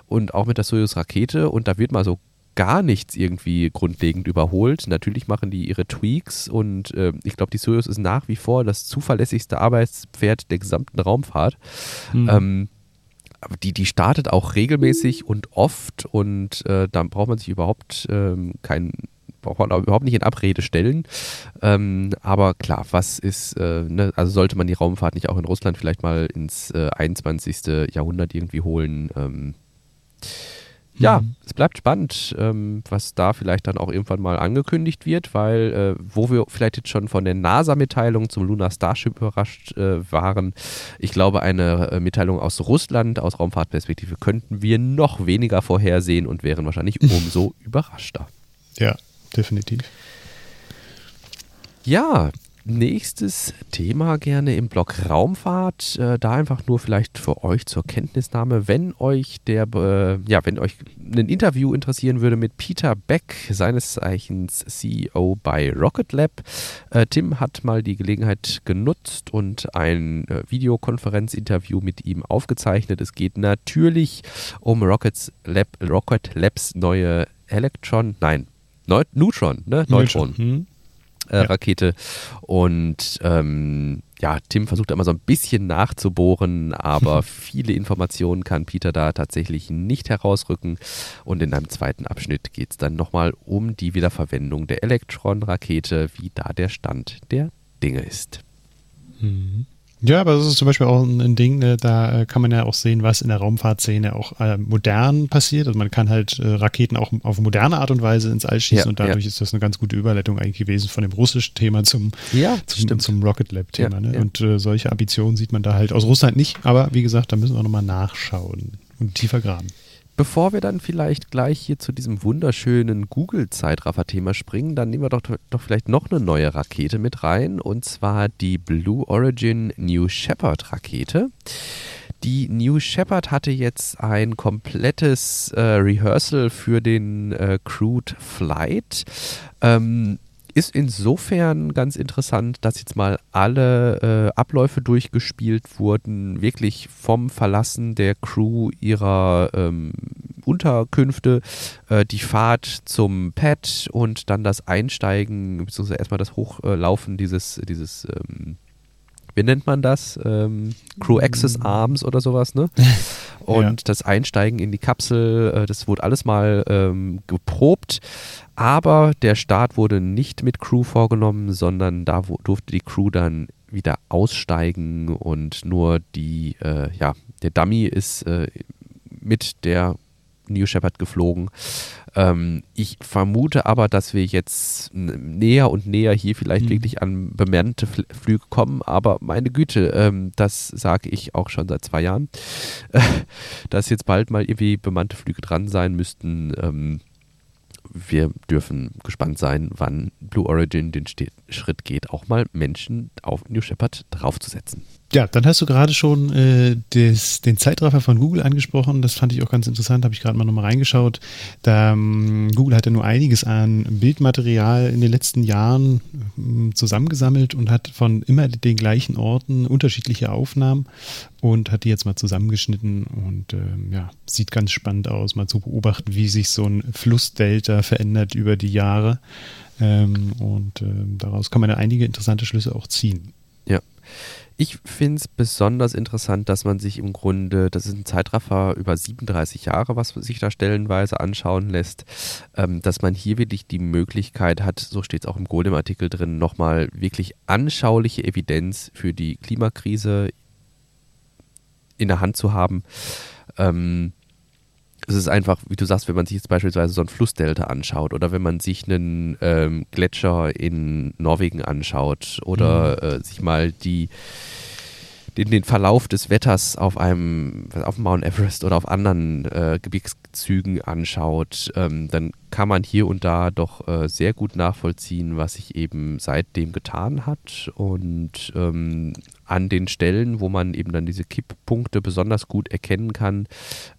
und auch mit der Soyuz-Rakete und da wird mal so gar nichts irgendwie grundlegend überholt. Natürlich machen die ihre Tweaks und äh, ich glaube, die Soyuz ist nach wie vor das zuverlässigste Arbeitspferd der gesamten Raumfahrt. Mhm. Ähm, die, die startet auch regelmäßig und oft und äh, da braucht man sich überhaupt ähm, kein braucht man überhaupt nicht in Abrede stellen. Ähm, aber klar, was ist, äh, ne, also sollte man die Raumfahrt nicht auch in Russland vielleicht mal ins äh, 21. Jahrhundert irgendwie holen? Ähm, ja, mhm. es bleibt spannend, ähm, was da vielleicht dann auch irgendwann mal angekündigt wird, weil äh, wo wir vielleicht jetzt schon von der NASA-Mitteilung zum Lunar Starship überrascht äh, waren, ich glaube, eine äh, Mitteilung aus Russland, aus Raumfahrtperspektive, könnten wir noch weniger vorhersehen und wären wahrscheinlich umso überraschter. Ja, definitiv. Ja, Nächstes Thema gerne im Blog Raumfahrt. Äh, da einfach nur vielleicht für euch zur Kenntnisnahme, wenn euch der, äh, ja, wenn euch ein Interview interessieren würde mit Peter Beck, seines Zeichens CEO bei Rocket Lab. Äh, Tim hat mal die Gelegenheit genutzt und ein äh, Videokonferenzinterview mit ihm aufgezeichnet. Es geht natürlich um Rockets Lab, Rocket Labs neue Electron, nein, Neutron, ne? Neutron. Neutron. Hm äh, ja. Rakete. Und ähm, ja, Tim versucht immer so ein bisschen nachzubohren, aber viele Informationen kann Peter da tatsächlich nicht herausrücken. Und in einem zweiten Abschnitt geht es dann nochmal um die Wiederverwendung der Elektron-Rakete, wie da der Stand der Dinge ist. Mhm. Ja, aber das ist zum Beispiel auch ein Ding, ne, da äh, kann man ja auch sehen, was in der Raumfahrtszene auch äh, modern passiert. Also man kann halt äh, Raketen auch auf moderne Art und Weise ins All schießen ja, und dadurch ja. ist das eine ganz gute Überleitung eigentlich gewesen von dem russischen Thema zum, ja, zum, zum, Rocket Lab Thema. ne? Und äh, solche Ambitionen sieht man da halt aus Russland nicht, aber wie gesagt, da müssen wir nochmal nachschauen und tiefer graben. Bevor wir dann vielleicht gleich hier zu diesem wunderschönen Google-Zeitraffer-Thema springen, dann nehmen wir doch, doch vielleicht noch eine neue Rakete mit rein und zwar die Blue Origin New Shepard Rakete. Die New Shepard hatte jetzt ein komplettes äh, Rehearsal für den äh, Crewed Flight. Ähm, ist insofern ganz interessant, dass jetzt mal alle äh, Abläufe durchgespielt wurden, wirklich vom Verlassen der Crew ihrer ähm, Unterkünfte, äh, die Fahrt zum Pad und dann das Einsteigen, beziehungsweise erstmal das Hochlaufen dieses, dieses ähm, wie nennt man das? Ähm, Crew Access mm. Arms oder sowas, ne? Und ja. das Einsteigen in die Kapsel, äh, das wurde alles mal ähm, geprobt. Aber der Start wurde nicht mit Crew vorgenommen, sondern da durfte die Crew dann wieder aussteigen und nur die, äh, ja, der Dummy ist äh, mit der New Shepard geflogen. Ähm, ich vermute aber, dass wir jetzt näher und näher hier vielleicht mhm. wirklich an bemannte Flüge kommen. Aber meine Güte, ähm, das sage ich auch schon seit zwei Jahren, äh, dass jetzt bald mal irgendwie bemannte Flüge dran sein müssten. Ähm, wir dürfen gespannt sein, wann Blue Origin den Schritt geht, auch mal Menschen auf New Shepard draufzusetzen. Ja, dann hast du gerade schon äh, des, den Zeitraffer von Google angesprochen. Das fand ich auch ganz interessant, habe ich gerade mal nochmal reingeschaut. Da, ähm, Google hat ja nur einiges an Bildmaterial in den letzten Jahren ähm, zusammengesammelt und hat von immer den gleichen Orten unterschiedliche Aufnahmen und hat die jetzt mal zusammengeschnitten und ähm, ja, sieht ganz spannend aus, mal zu beobachten, wie sich so ein Flussdelta verändert über die Jahre. Ähm, und ähm, daraus kann man ja einige interessante Schlüsse auch ziehen. Ja. Ich finde es besonders interessant, dass man sich im Grunde, das ist ein Zeitraffer über 37 Jahre, was sich da stellenweise anschauen lässt, ähm, dass man hier wirklich die Möglichkeit hat, so steht es auch im Golem-Artikel drin, nochmal wirklich anschauliche Evidenz für die Klimakrise in der Hand zu haben. Ähm, es ist einfach, wie du sagst, wenn man sich jetzt beispielsweise so ein Flussdelta anschaut oder wenn man sich einen ähm, Gletscher in Norwegen anschaut oder mhm. äh, sich mal die den, den Verlauf des Wetters auf einem, auf Mount Everest oder auf anderen äh, Gebirgszügen anschaut, ähm, dann kann man hier und da doch äh, sehr gut nachvollziehen, was sich eben seitdem getan hat. Und ähm, an den Stellen, wo man eben dann diese Kipppunkte besonders gut erkennen kann,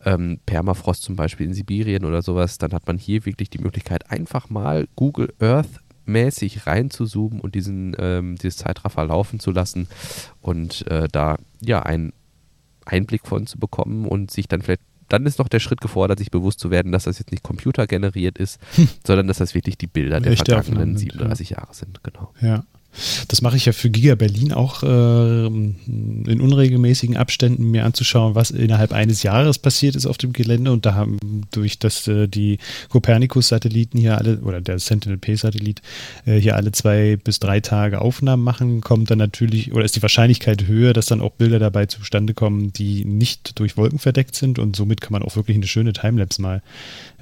ähm, Permafrost zum Beispiel in Sibirien oder sowas, dann hat man hier wirklich die Möglichkeit, einfach mal Google Earth mäßig reinzuzoomen und diesen, ähm, dieses Zeitraffer laufen zu lassen und äh, da ja einen Einblick von zu bekommen und sich dann vielleicht dann ist noch der Schritt gefordert, sich bewusst zu werden, dass das jetzt nicht computergeneriert ist, hm. sondern dass das wirklich die Bilder der vergangenen 37 ja. Jahre sind. Genau. Ja. Das mache ich ja für Giga Berlin auch äh, in unregelmäßigen Abständen mir anzuschauen, was innerhalb eines Jahres passiert ist auf dem Gelände. Und da haben durch das äh, die Copernicus-Satelliten hier alle oder der Sentinel-P-Satellit äh, hier alle zwei bis drei Tage Aufnahmen machen, kommt dann natürlich oder ist die Wahrscheinlichkeit höher, dass dann auch Bilder dabei zustande kommen, die nicht durch Wolken verdeckt sind. Und somit kann man auch wirklich eine schöne Timelapse mal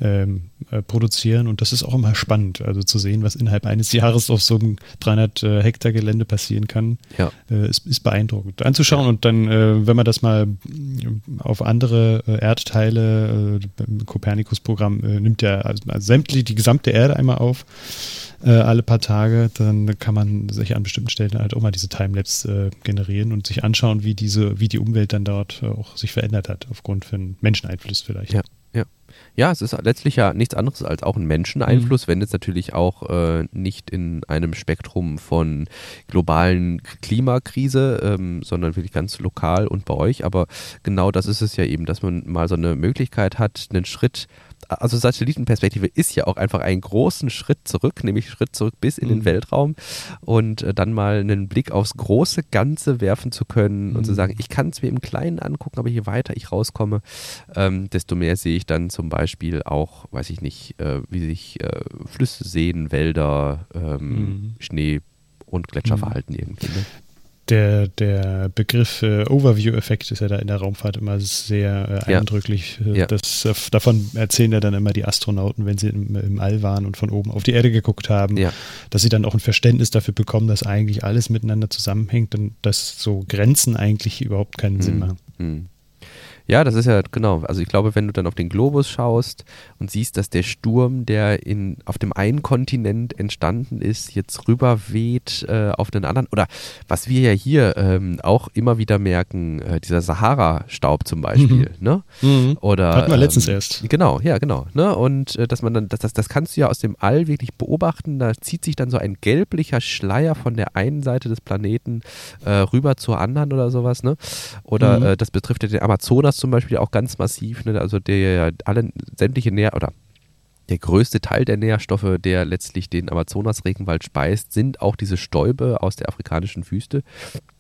ähm, äh, produzieren. Und das ist auch immer spannend, also zu sehen, was innerhalb eines Jahres auf so einem 300 äh, Hektar Gelände passieren kann, ja. äh, ist, ist, beeindruckend anzuschauen. Und dann, äh, wenn man das mal auf andere äh, Erdteile, im Kopernikus-Programm nimmt ja also sämtlich die gesamte Erde einmal auf. alle paar Tage, dann kann man sich an bestimmten Stellen halt auch mal diese Timelapse generieren und sich anschauen, wie diese, wie die Umwelt dann dort auch sich verändert hat, aufgrund von Menscheneinfluss vielleicht. Ja. Ja, es ist letztlich ja nichts anderes als auch ein Menscheneinfluss, mhm. wenn es natürlich auch äh, nicht in einem Spektrum von globalen Klimakrise, ähm, sondern wirklich ganz lokal und bei euch. Aber genau das ist es ja eben, dass man mal so eine Möglichkeit hat, einen Schritt also Satellitenperspektive ist ja auch einfach einen großen Schritt zurück, nämlich Schritt zurück bis in den mhm. Weltraum und äh, dann mal einen Blick aufs große Ganze werfen zu können mhm. und zu mhm. sagen, ich kann es mir im Kleinen angucken, aber je weiter ich rauskomme, ähm, desto mehr sehe ich dann zum Beispiel auch, weiß ich nicht, äh, wie sich äh, Flüsse, Seen, Wälder, ähm, mhm. Schnee und Gletscherverhalten mhm. irgendwie. Ne? der, der Begriff äh, Overview-Effekt ist ja da in der Raumfahrt immer sehr äh, eindrücklich. Ja. Äh, ja. Das, äh, davon erzählen ja dann immer die Astronauten, wenn sie im, im, All waren und von oben auf die Erde geguckt haben, ja. dass sie dann auch ein Verständnis dafür bekommen, dass eigentlich alles miteinander zusammenhängt und dass so Grenzen eigentlich überhaupt keinen hm. Sinn machen. Hm. Ja, das ist ja genau. Also ich glaube, wenn du dann auf den Globus schaust und siehst, dass der Sturm, der in, auf dem einen Kontinent entstanden ist, jetzt rüber weht äh, auf den anderen. Oder was wir ja hier ähm, auch immer wieder merken, äh, dieser Sahara-Staub zum Beispiel. Mhm. Ne? Mhm. Oder, Hatten wir letztens ähm, erst. Genau, ja, genau. Ne? Und äh, dass man dann, das, das, das kannst du ja aus dem All wirklich beobachten. Da zieht sich dann so ein gelblicher Schleier von der einen Seite des Planeten äh, rüber zur anderen oder sowas. Ne? Oder mhm. Äh, das betrifft ja den Amazonas zum Beispiel auch ganz massiv, ne? also der alle sämtliche Nähr oder der größte Teil der Nährstoffe, der letztlich den Amazonas-Regenwald speist, sind auch diese Stäube aus der afrikanischen Wüste.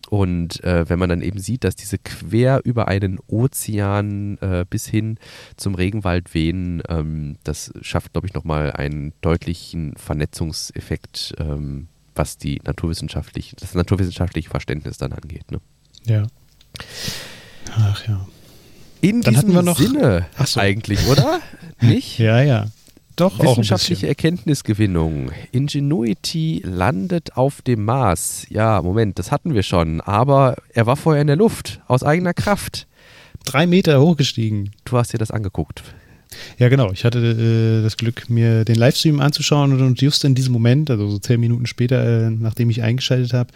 Und äh, wenn man dann eben sieht, dass diese quer über einen Ozean äh, bis hin zum Regenwald wehen, ähm, das schafft, glaube ich, nochmal einen deutlichen Vernetzungseffekt, ähm, was die naturwissenschaftlich, das naturwissenschaftliche Verständnis dann angeht. Ne? Ja. Ach ja. In Dann diesem noch, Sinne so. eigentlich, oder? Nicht? Ja, ja. Doch, Wissenschaftliche Erkenntnisgewinnung. Ingenuity landet auf dem Mars. Ja, Moment, das hatten wir schon. Aber er war vorher in der Luft, aus eigener Kraft. Drei Meter hochgestiegen. Du hast dir das angeguckt. Ja, genau. Ich hatte äh, das Glück, mir den Livestream anzuschauen und just in diesem Moment, also so zehn Minuten später, äh, nachdem ich eingeschaltet habe,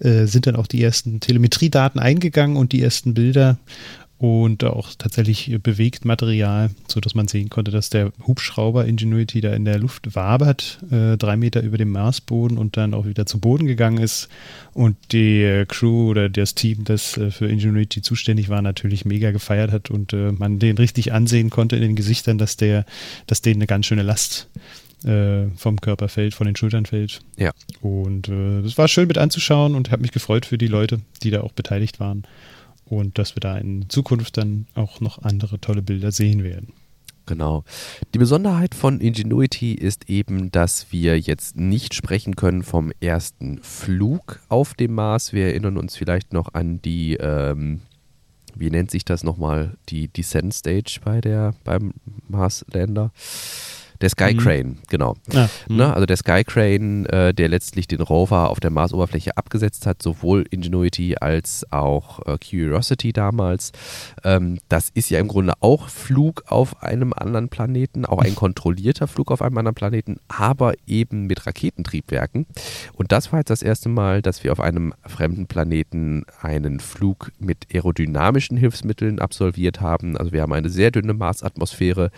äh, sind dann auch die ersten Telemetriedaten eingegangen und die ersten Bilder und auch tatsächlich bewegt Material, sodass man sehen konnte, dass der Hubschrauber Ingenuity da in der Luft wabert, äh, drei Meter über dem Marsboden und dann auch wieder zu Boden gegangen ist. Und die Crew oder das Team, das äh, für Ingenuity zuständig war, natürlich mega gefeiert hat und äh, man den richtig ansehen konnte in den Gesichtern, dass der, dass denen eine ganz schöne Last äh, vom Körper fällt, von den Schultern fällt. Ja. Und es äh, war schön mit anzuschauen und habe mich gefreut für die Leute, die da auch beteiligt waren und dass wir da in Zukunft dann auch noch andere tolle Bilder sehen werden. Genau. Die Besonderheit von Ingenuity ist eben, dass wir jetzt nicht sprechen können vom ersten Flug auf dem Mars. Wir erinnern uns vielleicht noch an die, ähm, wie nennt sich das nochmal, die Descent Stage bei der, beim Mars-Lander. Der Sky Crane, genau. Ah, Ne? Also der Sky Crane, äh, der letztlich den Rover auf der Marsoberfläche abgesetzt hat, sowohl Ingenuity als auch äh, Curiosity damals. Ähm, das ist ja im Grunde auch Flug auf einem anderen Planeten, auch ein kontrollierter Flug auf einem anderen Planeten, aber eben mit Raketentriebwerken. Und das war jetzt das erste Mal, dass wir auf einem fremden Planeten einen Flug mit aerodynamischen Hilfsmitteln absolviert haben. Also wir haben eine sehr dünne Marsatmosphäre,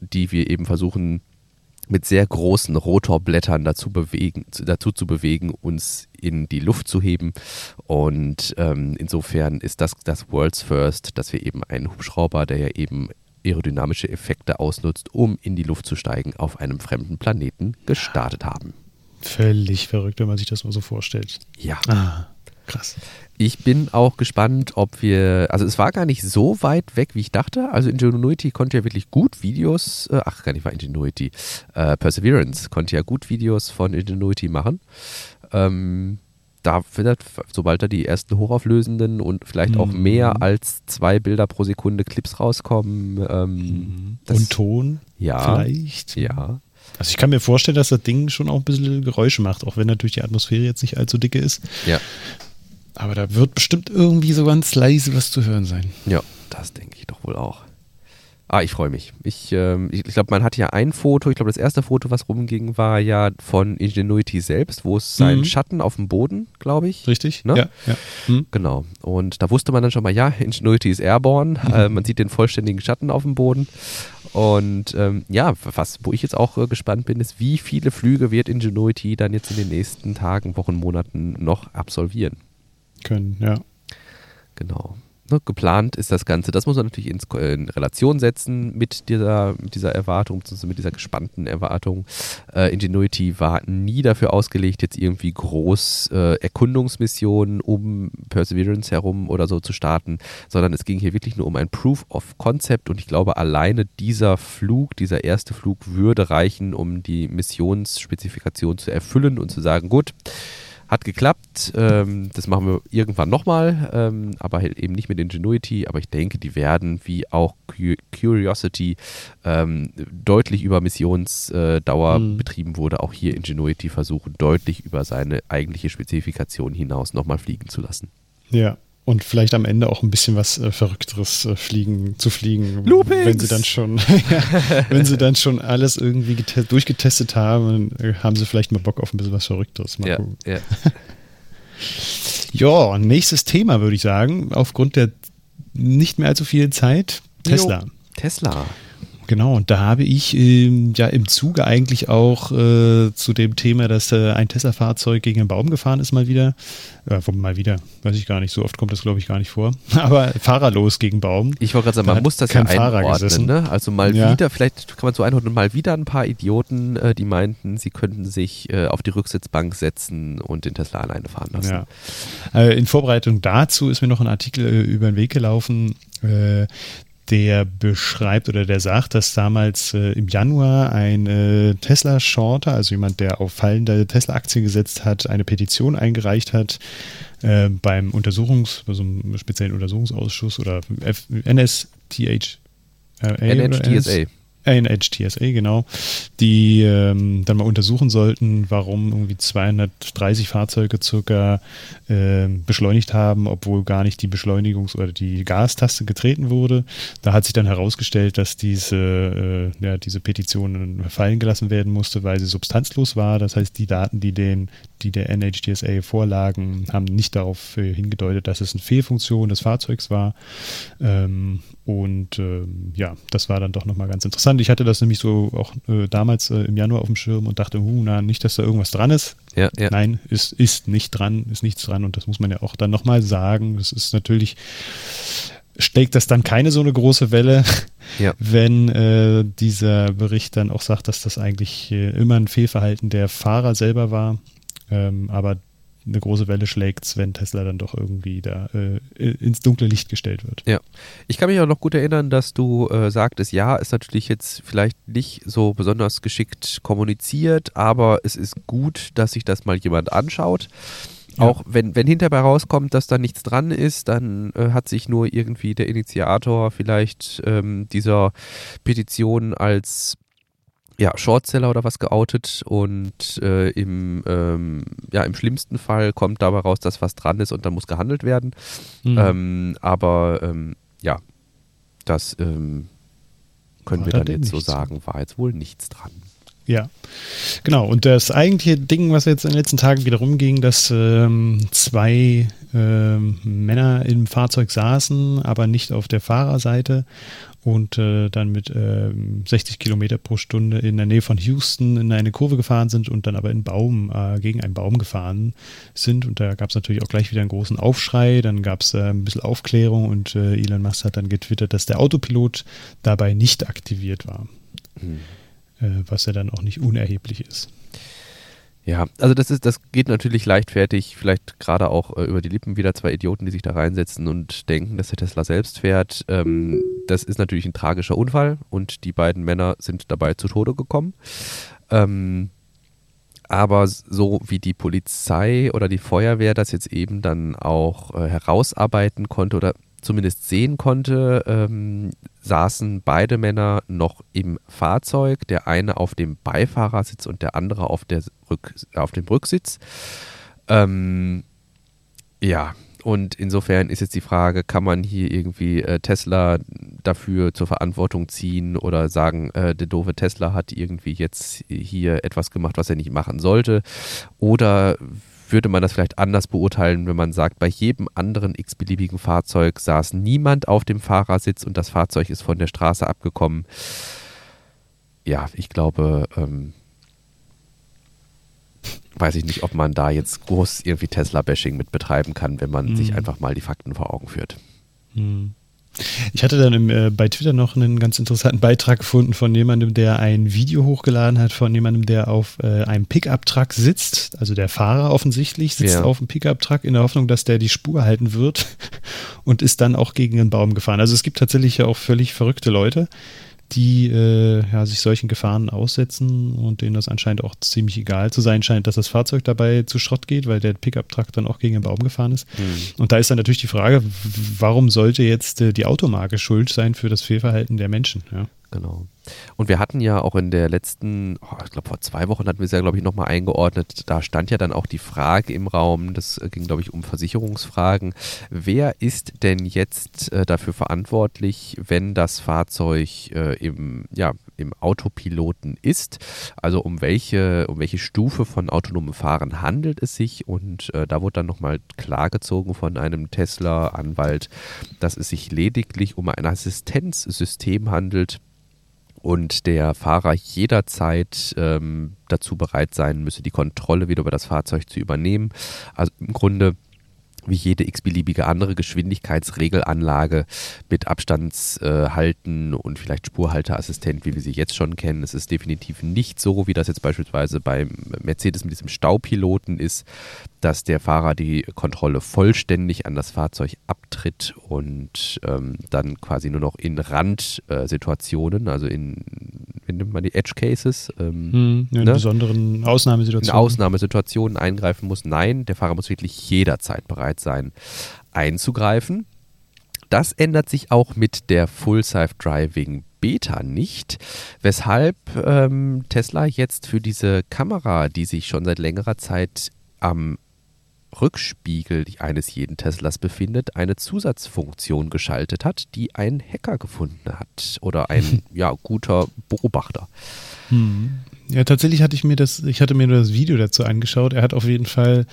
die wir eben versuchen mit sehr großen Rotorblättern dazu, bewegen, dazu zu bewegen, uns in die Luft zu heben. Und ähm, insofern ist das das World's First, dass wir eben einen Hubschrauber, der ja eben aerodynamische Effekte ausnutzt, um in die Luft zu steigen, auf einem fremden Planeten gestartet haben. Völlig verrückt, wenn man sich das mal so vorstellt. Ja. Ah, krass. Ich bin auch gespannt, ob wir, also es war gar nicht so weit weg, wie ich dachte. Also Ingenuity konnte ja wirklich gut Videos, äh, ach gar nicht war Ingenuity, äh, Perseverance konnte ja gut Videos von Ingenuity machen. Ähm, da wird, sobald da die ersten hochauflösenden und vielleicht auch Mhm. mehr als zwei Bilder pro Sekunde Clips rauskommen. Ähm, das- Und Ton ja, vielleicht. ja, Also ich kann mir vorstellen, dass das Ding schon auch ein bisschen Geräusche macht, auch wenn natürlich die Atmosphäre jetzt nicht allzu dicke ist. ja, Aber da wird bestimmt irgendwie so ganz leise was zu hören sein. ja, das denke ich doch wohl auch. Ah, ich freue mich. Ich, ähm, ich, ich glaube, man hat ja ein Foto, ich glaube, das erste Foto, was rumging, war ja von Ingenuity selbst, wo es seinen Mhm. Schatten auf dem Boden, glaube ich. Richtig? Ne? Ja. ja. Hm? Genau. Und da wusste man dann schon mal, ja, Ingenuity ist airborne. Äh, man sieht den vollständigen Schatten auf dem Boden. Und ähm, ja, was, wo ich jetzt auch äh, gespannt bin, ist, wie viele Flüge wird Ingenuity dann jetzt in den nächsten Tagen, Wochen, Monaten noch absolvieren? Können, ja. Genau. Ne, geplant ist das Ganze. Das muss man natürlich ins, äh, in Relation setzen mit dieser, mit dieser Erwartung, beziehungsweise mit dieser gespannten Erwartung. Äh, Ingenuity war nie dafür ausgelegt, jetzt irgendwie groß äh, Erkundungsmissionen um Perseverance herum oder so zu starten, sondern es ging hier wirklich nur um ein Proof of Concept und ich glaube, alleine dieser Flug, dieser erste Flug würde reichen, um die Missionsspezifikation zu erfüllen und zu sagen, gut, hat geklappt. Ähm, das machen wir irgendwann nochmal, ähm, aber halt eben nicht mit Ingenuity. Aber ich denke, die werden, wie auch Cu- Curiosity, ähm, deutlich über Missionsdauer Mhm. betrieben wurde, auch hier Ingenuity versuchen, deutlich über seine eigentliche Spezifikation hinaus nochmal fliegen zu lassen. Ja. Und vielleicht am Ende auch ein bisschen was äh, Verrückteres äh, fliegen, zu fliegen. Loopings! Wenn sie dann schon, ja, wenn sie dann schon alles irgendwie gete- durchgetestet haben, äh, haben sie vielleicht mal Bock auf ein bisschen was Verrückteres. Mal Ja, gucken. ja. Ja, nächstes Thema würde ich sagen, aufgrund der nicht mehr allzu viel Zeit. Tesla. Tesla. Genau, und da habe ich ähm, ja im Zuge eigentlich auch äh, zu dem Thema, dass äh, ein Tesla-Fahrzeug gegen einen Baum gefahren ist, mal wieder. Äh, mal wieder, weiß ich gar nicht, so oft kommt das, glaube ich, gar nicht vor. Aber fahrerlos gegen Baum. Ich wollte gerade sagen, Da man muss das ja einordnen. Ne? Also mal Ja. wieder, vielleicht kann man so einordnen, mal wieder ein paar Idioten, äh, die meinten, sie könnten sich äh, auf die Rücksitzbank setzen und den Tesla alleine fahren lassen. Ja. Äh, in Vorbereitung dazu ist mir noch ein Artikel über den Weg gelaufen, der beschreibt oder der sagt, dass damals äh, im Januar ein äh, Tesla-Shorter, also jemand, der auf fallende Tesla-Aktien gesetzt hat, eine Petition eingereicht hat äh, beim Untersuchungs-, also einem speziellen Untersuchungsausschuss oder F NSTH. Äh, NHTSA. NHTSA, genau, die ähm, dann mal untersuchen sollten, warum irgendwie 230 Fahrzeuge circa ähm, beschleunigt haben, obwohl gar nicht die Beschleunigungs- oder die Gastaste getreten wurde. Da hat sich dann herausgestellt, dass diese, äh, ja, diese Petition fallen gelassen werden musste, weil sie substanzlos war. Das heißt, die Daten, die, den, die der NHTSA vorlagen, haben nicht darauf äh, hingedeutet, dass es eine Fehlfunktion des Fahrzeugs war. Ähm, und ähm, ja, das war dann doch nochmal ganz interessant. Ich hatte das nämlich so auch äh, damals äh, im Januar auf dem Schirm und dachte, huh, na, nicht, dass da irgendwas dran ist. Ja, ja. Nein, ist, ist nicht dran, ist nichts dran und das muss man ja auch dann nochmal sagen. Das ist natürlich, schlägt das dann keine so eine große Welle, Ja. wenn äh, dieser Bericht dann auch sagt, dass das eigentlich äh, immer ein Fehlverhalten der Fahrer selber war. Ähm, aber eine große Welle schlägt wenn Tesla dann doch irgendwie da äh, ins dunkle Licht gestellt wird. Ja, ich kann mich auch noch gut erinnern, dass du äh, sagtest, ja, ist natürlich jetzt vielleicht nicht so besonders geschickt kommuniziert, aber es ist gut, dass sich das mal jemand anschaut. Ja. Auch wenn, wenn hinterbei rauskommt, dass da nichts dran ist, dann äh, hat sich nur irgendwie der Initiator vielleicht ähm, dieser Petition als ja, Shortseller oder was geoutet und äh, im, ähm, ja, im schlimmsten Fall kommt dabei raus, dass was dran ist und dann muss gehandelt werden. Mhm. Ähm, aber ähm, ja, das ähm, können war wir dann jetzt so sagen, war jetzt wohl nichts dran. Ja, genau. Und das eigentliche Ding, was jetzt in den letzten Tagen wieder rumging, dass ähm, zwei ähm, Männer im Fahrzeug saßen, aber nicht auf der Fahrerseite und äh, dann mit äh, 60 Kilometer pro Stunde in der Nähe von Houston in eine Kurve gefahren sind und dann aber in Baum, äh, gegen einen Baum gefahren sind. Und da gab es natürlich auch gleich wieder einen großen Aufschrei. Dann gab es äh, ein bisschen Aufklärung und äh, Elon Musk hat dann getwittert, dass der Autopilot dabei nicht aktiviert war. Mhm. Was ja dann auch nicht unerheblich ist. Ja, also das ist, das geht natürlich leichtfertig, vielleicht gerade auch äh, über die Lippen wieder zwei Idioten, die sich da reinsetzen und denken, dass der Tesla selbst fährt. Ähm, das ist natürlich ein tragischer Unfall und die beiden Männer sind dabei zu Tode gekommen. Ähm, aber so wie die Polizei oder die Feuerwehr das jetzt eben dann auch äh, herausarbeiten konnte oder zumindest sehen konnte, ähm, saßen beide Männer noch im Fahrzeug, der eine auf dem Beifahrersitz und der andere auf, der Rück, auf dem Rücksitz. Ähm, ja, und insofern ist jetzt die Frage, kann man hier irgendwie äh, Tesla dafür zur Verantwortung ziehen oder sagen, äh, der doofe Tesla hat irgendwie jetzt hier etwas gemacht, was er nicht machen sollte? Oder würde man das vielleicht anders beurteilen, wenn man sagt, bei jedem anderen x-beliebigen Fahrzeug saß niemand auf dem Fahrersitz und das Fahrzeug ist von der Straße abgekommen. Ja, ich glaube, ähm, weiß ich nicht, ob man da jetzt groß irgendwie Tesla-Bashing mit betreiben kann, wenn man mhm. sich einfach mal die Fakten vor Augen führt. Mhm. Ich hatte dann im, äh, bei Twitter noch einen ganz interessanten Beitrag gefunden von jemandem, der ein Video hochgeladen hat, von jemandem, der auf äh, einem Pickup-Truck sitzt. Also der Fahrer offensichtlich sitzt ja. auf dem Pickup-Truck in der Hoffnung, dass der die Spur halten wird und ist dann auch gegen einen Baum gefahren. Also es gibt tatsächlich ja auch völlig verrückte Leute, die äh, ja, sich solchen Gefahren aussetzen und denen das anscheinend auch ziemlich egal zu sein scheint, dass das Fahrzeug dabei zu Schrott geht, weil der Pickup-Truck dann auch gegen den Baum gefahren ist. Mhm. Und da ist dann natürlich die Frage, warum sollte jetzt äh, die Automarke schuld sein für das Fehlverhalten der Menschen? Ja? Genau. Und wir hatten ja auch in der letzten, oh, ich glaube vor zwei Wochen hatten wir es ja, glaube ich, nochmal eingeordnet, da stand ja dann auch die Frage im Raum, das äh, ging, glaube ich, um Versicherungsfragen. Wer ist denn jetzt äh, dafür verantwortlich, wenn das Fahrzeug äh, im, ja, im Autopiloten ist? Also um welche, um welche Stufe von autonomem Fahren handelt es sich? Und äh, da wurde dann nochmal klargezogen von einem Tesla-Anwalt, dass es sich lediglich um ein Assistenzsystem handelt, und der Fahrer jederzeit ähm, dazu bereit sein müsse, die Kontrolle wieder über das Fahrzeug zu übernehmen. Also im Grunde wie jede x-beliebige andere Geschwindigkeitsregelanlage mit Abstandshalten äh, und vielleicht Spurhalteassistent, wie wir sie jetzt schon kennen. Es ist definitiv nicht so, wie das jetzt beispielsweise beim Mercedes mit diesem Staupiloten ist, dass der Fahrer die Kontrolle vollständig an das Fahrzeug abtritt und ähm, dann quasi nur noch in Randsituationen, äh, also in, wie nennt man die Edge Cases, ähm, hm, in ne? besonderen Ausnahmesituationen. In Ausnahmesituationen eingreifen muss. Nein, der Fahrer muss wirklich jederzeit bereit sein, einzugreifen. Das ändert sich auch mit der Full Self Driving Beta nicht, weshalb ähm, Tesla jetzt für diese Kamera, die sich schon seit längerer Zeit am Rückspiegel eines jeden Teslas befindet, eine Zusatzfunktion geschaltet hat, die ein Hacker gefunden hat oder ein ja, guter Beobachter. Hm. Ja, tatsächlich hatte ich mir das, ich hatte mir nur das Video dazu angeschaut. Er hat auf jeden Fall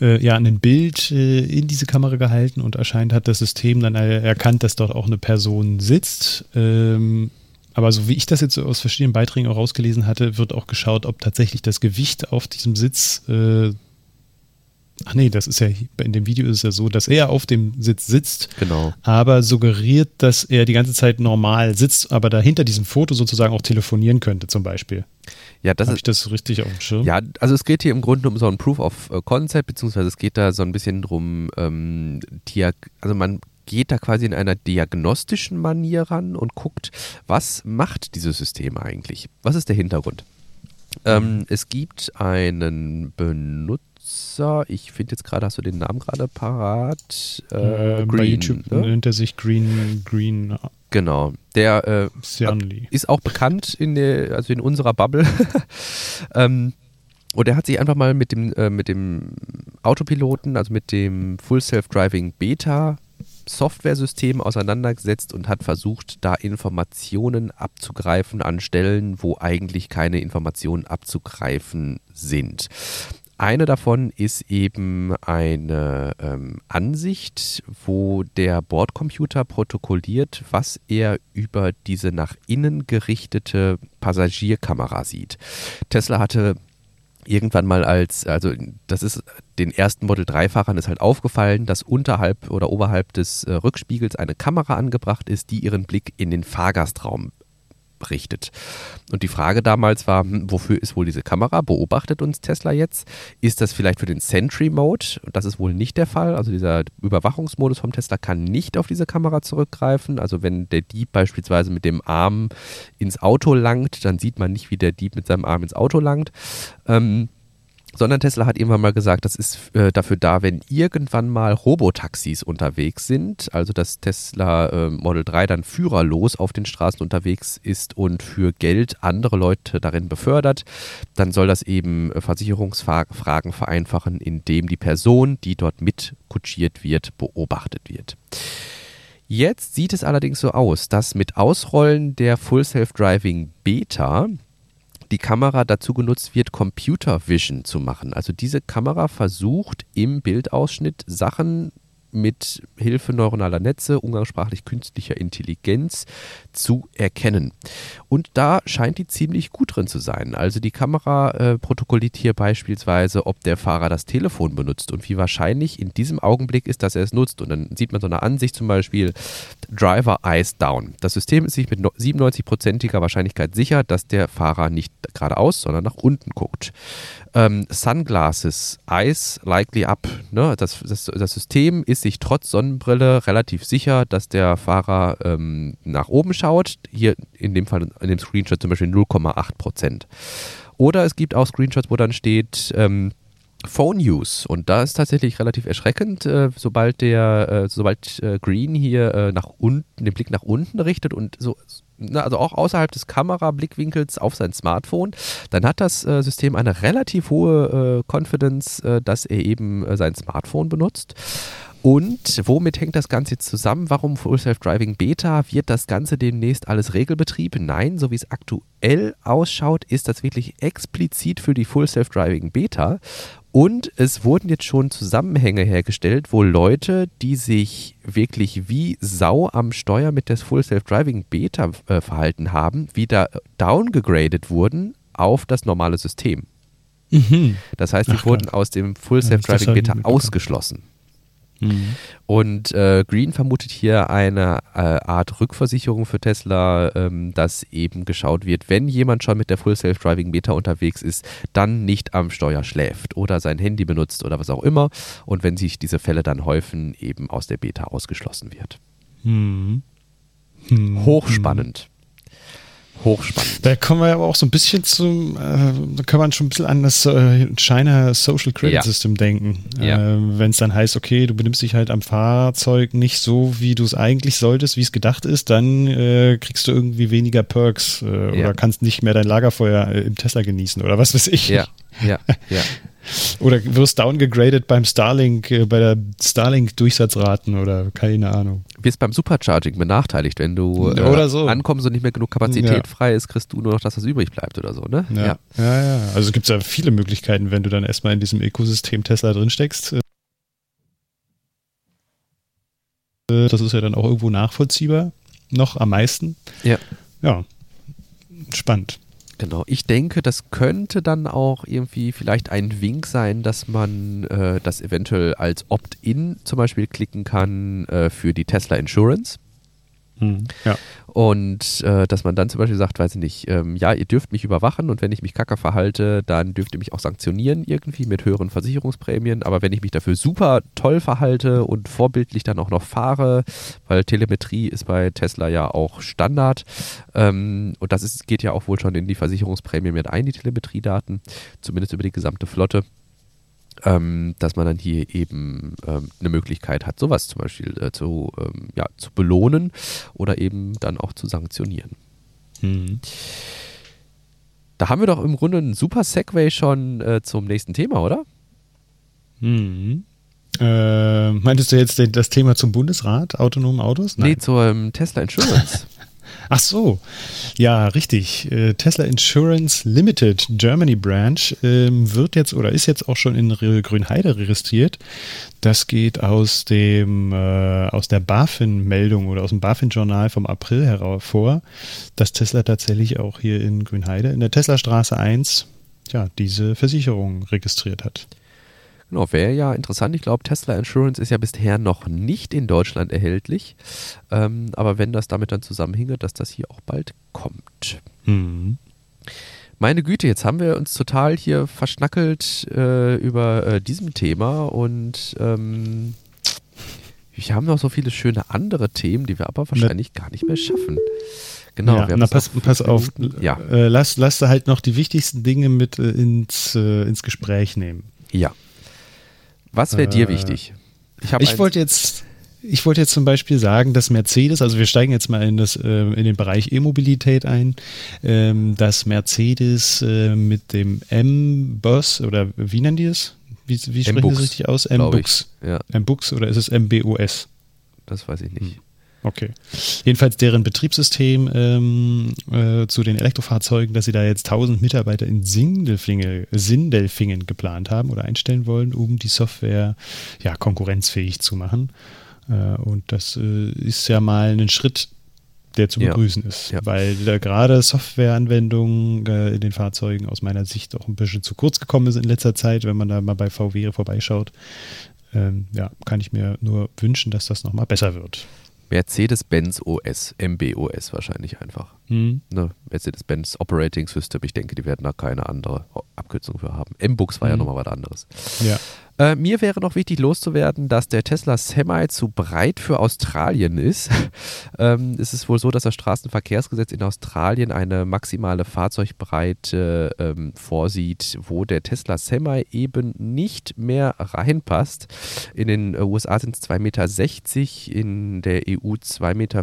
äh, ja ein Bild äh, in diese Kamera gehalten und erscheint hat das System dann erkannt, dass dort auch eine Person sitzt. Ähm, aber so wie ich das jetzt aus verschiedenen Beiträgen auch rausgelesen hatte, wird auch geschaut, ob tatsächlich das Gewicht auf diesem Sitz äh, Ach nee, das ist ja, in dem Video ist es ja so, dass er auf dem Sitz sitzt, genau. aber suggeriert, dass er die ganze Zeit normal sitzt, aber da hinter diesem Foto sozusagen auch telefonieren könnte, zum Beispiel. Ja, das Habe ich das richtig auf dem Schirm? Ja, also es geht hier im Grunde um so ein Proof of äh, Concept, beziehungsweise es geht da so ein bisschen drum, ähm, also man geht da quasi in einer diagnostischen Manier ran und guckt, was macht dieses System eigentlich? Was ist der Hintergrund? Ähm, es gibt einen Benutzer, Nutzer, ich finde jetzt gerade, hast du den Namen gerade parat? Äh, Green, bei YouTube ne? nennt er sich Green, Green. Genau, der äh, ist auch bekannt in der, also in unserer Bubble. ähm, und er hat sich einfach mal mit dem, äh, mit dem Autopiloten, also mit dem Full Self-Driving Beta Software-System auseinandergesetzt und hat versucht, da Informationen abzugreifen an Stellen, wo eigentlich keine Informationen abzugreifen sind. Eine davon ist eben eine ähm, Ansicht, wo der Bordcomputer protokolliert, was er über diese nach innen gerichtete Passagierkamera sieht. Tesla hatte irgendwann mal als, also das ist den ersten Model 3-Fahrern ist halt aufgefallen, dass unterhalb oder oberhalb des äh, Rückspiegels eine Kamera angebracht ist, die ihren Blick in den Fahrgastraum richtet. Und die Frage damals war, hm, wofür ist wohl diese Kamera? Beobachtet uns Tesla jetzt? Ist das vielleicht für den Sentry Mode? Das ist wohl nicht der Fall. Also dieser Überwachungsmodus vom Tesla kann nicht auf diese Kamera zurückgreifen. Also wenn der Dieb beispielsweise mit dem Arm ins Auto langt, dann sieht man nicht, wie der Dieb mit seinem Arm ins Auto langt. Ähm, sondern Tesla hat irgendwann mal gesagt, das ist äh, dafür da, wenn irgendwann mal Robotaxis unterwegs sind, also dass Tesla äh, Model 3 dann führerlos auf den Straßen unterwegs ist und für Geld andere Leute darin befördert, dann soll das eben äh, Versicherungsfragen vereinfachen, indem die Person, die dort mit kutschiert wird, beobachtet wird. Jetzt sieht es allerdings so aus, dass mit Ausrollen der Full Self-Driving Beta die Kamera dazu genutzt wird, Computer Vision zu machen. Also diese Kamera versucht im Bildausschnitt Sachen mit Hilfe neuronaler Netze, umgangssprachlich künstlicher Intelligenz, zu erkennen. Und da scheint die ziemlich gut drin zu sein. Also die Kamera äh, protokolliert hier beispielsweise, ob der Fahrer das Telefon benutzt und wie wahrscheinlich in diesem Augenblick ist, dass er es nutzt. Und dann sieht man so eine Ansicht zum Beispiel, Driver Eyes Down. Das System ist sich mit 97%iger Wahrscheinlichkeit sicher, dass der Fahrer nicht geradeaus, sondern nach unten guckt. Ähm, Sunglasses, Eyes likely up. Ne? Das, das, das System ist sich trotz Sonnenbrille relativ sicher, dass der Fahrer ähm, nach oben schaut. Hier in dem Fall in dem Screenshot zum Beispiel 0,8 Prozent. Oder es gibt auch Screenshots, wo dann steht, ähm, Phone Use. Und da ist tatsächlich relativ erschreckend, äh, sobald der, äh, sobald äh, Green hier äh, nach unten, den Blick nach unten richtet und so, na, also auch außerhalb des Kamerablickwinkels auf sein Smartphone, dann hat das äh, System eine relativ hohe äh, Confidence, dass er eben sein Smartphone benutzt. Und womit hängt das Ganze jetzt zusammen? Warum Full Self-Driving Beta? Wird das Ganze demnächst alles Regelbetrieb? Nein, so wie es aktuell ausschaut, ist das wirklich explizit für die Full Self-Driving Beta. Und es wurden jetzt schon Zusammenhänge hergestellt, wo Leute, die sich wirklich wie Sau am Steuer mit der Full Self-Driving Beta äh, verhalten haben, wieder downgegradet wurden auf das normale System. Mhm. Das heißt, sie wurden aus dem Full Self-Driving Beta ausgeschlossen. Mhm. Und äh, Green vermutet hier eine äh, Art Rückversicherung für Tesla, ähm, dass eben geschaut wird, wenn jemand schon mit der Full Self-Driving Beta unterwegs ist, dann nicht am Steuer schläft oder sein Handy benutzt oder was auch immer. Und wenn sich diese Fälle dann häufen, eben aus der Beta ausgeschlossen wird. Mhm. Mhm. Hochspannend hochspannend. Da kommen wir aber auch so ein bisschen zum, äh, da kann man schon ein bisschen an das äh, China Social Credit ja. System denken. Ja. Äh, Wenn es dann heißt, okay, du benimmst dich halt am Fahrzeug nicht so, wie du es eigentlich solltest, wie es gedacht ist, dann äh, kriegst du irgendwie weniger Perks äh, ja. oder kannst nicht mehr dein Lagerfeuer äh, im Tesla genießen oder was weiß ich. Ja, ja, ja. Oder wirst downgegradet beim Starlink, äh, bei der Starlink-Durchsatzraten oder keine Ahnung. Wirst beim Supercharging benachteiligt, wenn du äh, so. ankommst und nicht mehr genug Kapazität ja. frei ist, kriegst du nur noch das, was übrig bleibt oder so, ne? Ja, ja. ja, ja. Also es gibt ja viele Möglichkeiten, wenn du dann erstmal in diesem Ökosystem Tesla drinsteckst. Äh, das ist ja dann auch irgendwo nachvollziehbar, noch am meisten. Ja. Ja, spannend. Genau, ich denke, das könnte dann auch irgendwie vielleicht ein Wink sein, dass man äh, das eventuell als Opt-in zum Beispiel klicken kann äh, für die Tesla Insurance. Mhm. Ja. Und äh, dass man dann zum Beispiel sagt, weiß ich nicht, ähm, ja, ihr dürft mich überwachen und wenn ich mich kacke verhalte, dann dürft ihr mich auch sanktionieren irgendwie mit höheren Versicherungsprämien. Aber wenn ich mich dafür super toll verhalte und vorbildlich dann auch noch fahre, weil Telemetrie ist bei Tesla ja auch Standard ähm, und das ist, geht ja auch wohl schon in die Versicherungsprämie mit ein, die Telemetriedaten, zumindest über die gesamte Flotte ähm, dass man dann hier eben ähm, eine Möglichkeit hat, sowas zum Beispiel äh, zu, ähm, ja, zu belohnen oder eben dann auch zu sanktionieren. Mhm. Da haben wir doch im Grunde einen super Segway schon äh, zum nächsten Thema, oder? Mhm. Äh, meintest du jetzt das Thema zum Bundesrat, autonomen Autos? Nein. Nee, zur Tesla Insurance. Ach so, ja, richtig. Äh, Tesla Insurance Limited Germany Branch ähm, wird jetzt oder ist jetzt auch schon in Grünheide registriert. Das geht aus dem äh, aus der BaFin-Meldung oder aus dem BaFin-Journal vom April hervor, dass Tesla tatsächlich auch hier in Grünheide in der Tesla Straße 1 ja, diese Versicherung registriert hat. Genau, wäre ja interessant. Ich glaube, Tesla Insurance ist ja bisher noch nicht in Deutschland erhältlich. Ähm, aber wenn das damit dann zusammenhinge, dass das hier auch bald kommt. Mhm. Meine Güte, jetzt haben wir uns total hier verschnackelt äh, über äh, diesem Thema und ähm, wir haben noch so viele schöne andere Themen, die wir aber wahrscheinlich gar nicht mehr schaffen. Genau, ja, na, pass, pass auf, ja. Äh, lass, lass da halt noch die wichtigsten Dinge mit äh, ins, äh, ins Gespräch nehmen. Ja. Was wäre dir äh, wichtig? Ich, ich wollte jetzt, ich wollte jetzt zum Beispiel sagen, dass Mercedes, also wir steigen jetzt mal in, das, äh, in den Bereich E-Mobilität ein, ähm, dass Mercedes äh, mit dem M-Bus oder wie nennen die es? Wie, wie sprechen das richtig aus? M-Bus. Ja. M-Bus oder ist es M-B-O-S? Das weiß ich nicht. Okay. Jedenfalls deren Betriebssystem ähm, äh, zu den Elektrofahrzeugen, dass sie da jetzt 1000 Mitarbeiter in Sindelfingen, Sindelfingen geplant haben oder einstellen wollen, um die Software ja, konkurrenzfähig zu machen. Äh, und das äh, ist ja mal ein Schritt, der zu begrüßen ja. ist, ja. weil da gerade Softwareanwendungen äh, in den Fahrzeugen aus meiner Sicht auch ein bisschen zu kurz gekommen sind in letzter Zeit, wenn man da mal bei VW vorbeischaut. Ähm, ja, kann ich mir nur wünschen, dass das nochmal besser wird. Mercedes-Benz OS, MBOS wahrscheinlich einfach. Mhm. Ne? Mercedes-Benz Operating System, ich denke, die werden da keine andere Abkürzung für haben. M-Books war mhm. ja nochmal was anderes. Ja. Äh, mir wäre noch wichtig loszuwerden, dass der Tesla Semi zu breit für Australien ist. ähm, es ist wohl so, dass das Straßenverkehrsgesetz in Australien eine maximale Fahrzeugbreite ähm, vorsieht, wo der Tesla Semi eben nicht mehr reinpasst. In den USA sind es 2,60 Meter, in der EU 2,55 Meter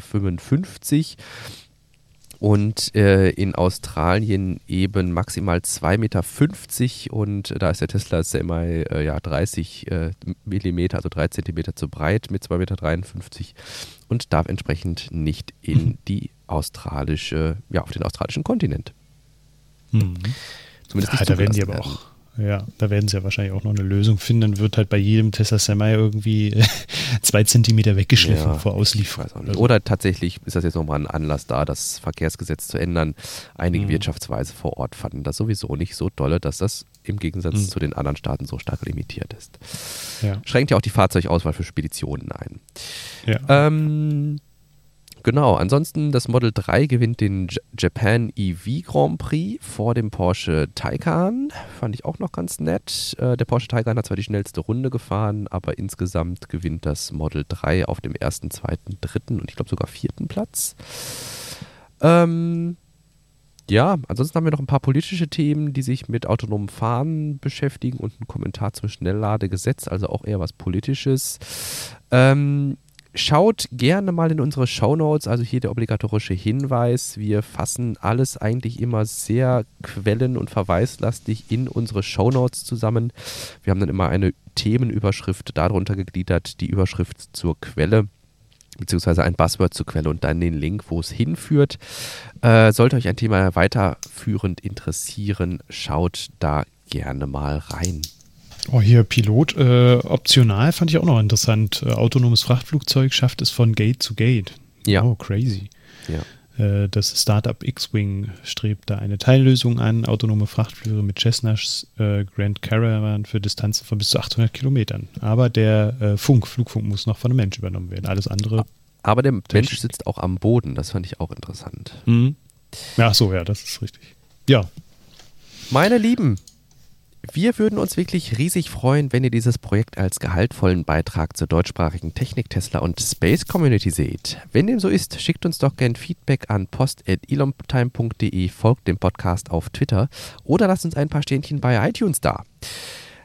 und äh, in Australien eben maximal 2,50 Meter und da ist der Tesla Semi äh, ja 30 äh, Millimeter, also 3 Zentimeter zu breit mit 2,53 Meter und darf entsprechend nicht in die australische, ja, auf den australischen Kontinent. Mhm. Zumindest ja, da werden die aber auch ja, da werden sie ja wahrscheinlich auch noch eine Lösung finden. Dann wird halt bei jedem Tesla Semi irgendwie zwei Zentimeter weggeschliffen ja, vor Auslieferung. Also. Oder tatsächlich ist das jetzt nochmal ein Anlass da, das Verkehrsgesetz zu ändern. Einige mhm. Wirtschaftsweise vor Ort fanden das sowieso nicht so dolle, dass das im Gegensatz mhm. zu den anderen Staaten so stark limitiert ist. Ja. Schränkt ja auch die Fahrzeugauswahl für Speditionen ein. Ja. Ähm, Genau, ansonsten das Model 3 gewinnt den Japan EV Grand Prix vor dem Porsche Taycan. Fand ich auch noch ganz nett. Äh, der Porsche Taycan hat zwar die schnellste Runde gefahren, aber insgesamt gewinnt das Model 3 auf dem ersten, zweiten, dritten und ich glaube sogar vierten Platz. Ähm, ja, ansonsten haben wir noch ein paar politische Themen, die sich mit autonomem Fahren beschäftigen und ein Kommentar zum Schnellladegesetz, also auch eher was Politisches. Ähm, Schaut gerne mal in unsere Show Notes, also hier der obligatorische Hinweis. Wir fassen alles eigentlich immer sehr quellen- und verweislastig in unsere Show Notes zusammen. Wir haben dann immer eine Themenüberschrift darunter gegliedert, die Überschrift zur Quelle beziehungsweise ein Buzzword zur Quelle und dann den Link, wo es hinführt. Äh, sollte euch ein Thema weiterführend interessieren, schaut da gerne mal rein. Oh, hier Pilot äh, optional fand ich auch noch interessant. Äh, autonomes Frachtflugzeug schafft es von Gate zu Gate. Ja. Oh, crazy. Ja. Äh, das Startup X-Wing strebt da eine Teillösung an, autonome Frachtflüge mit Cessna's äh, Grand Caravan für Distanzen von bis zu 800 Kilometern. Aber der äh, Funk, Flugfunk muss noch von einem Mensch übernommen werden. Alles andere. Aber der Mensch sitzt auch am Boden. Das fand ich auch interessant. Mhm. Ach so, ja, das ist richtig. Ja. Meine Lieben, wir würden uns wirklich riesig freuen, wenn ihr dieses Projekt als gehaltvollen Beitrag zur deutschsprachigen Technik, Tesla und Space Community seht. Wenn dem so ist, schickt uns doch gern Feedback an post.elontime.de, folgt dem Podcast auf Twitter oder lasst uns ein paar Sternchen bei iTunes da.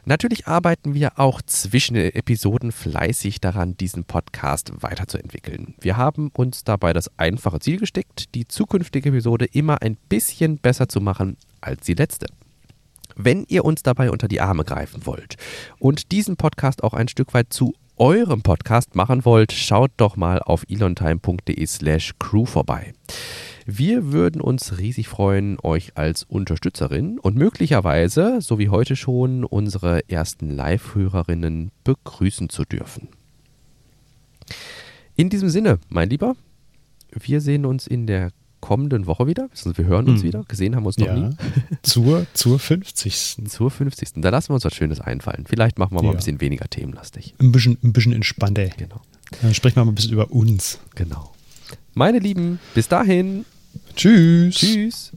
Natürlich arbeiten wir auch zwischen den Episoden fleißig daran, diesen Podcast weiterzuentwickeln. Wir haben uns dabei das einfache Ziel gesteckt, die zukünftige Episode immer ein bisschen besser zu machen als die letzte. Wenn ihr uns dabei unter die Arme greifen wollt und diesen Podcast auch ein Stück weit zu eurem Podcast machen wollt, schaut doch mal auf elontime.de slash crew vorbei. Wir würden uns riesig freuen, euch als Unterstützerin und möglicherweise, so wie heute schon, unsere ersten Live-Hörerinnen begrüßen zu dürfen. In diesem Sinne, mein Lieber, wir sehen uns in der kommenden Woche wieder. Wir hören uns hm. wieder. Gesehen haben wir uns noch ja, nie. Zur, zur 50. Zur 50. Da lassen wir uns was Schönes einfallen. Vielleicht machen wir ja. mal ein bisschen weniger themenlastig. Ein bisschen, ein bisschen entspannter. Genau. Dann sprechen wir mal ein bisschen über uns. Genau. Meine Lieben, bis dahin. Tschüss. Tschüss.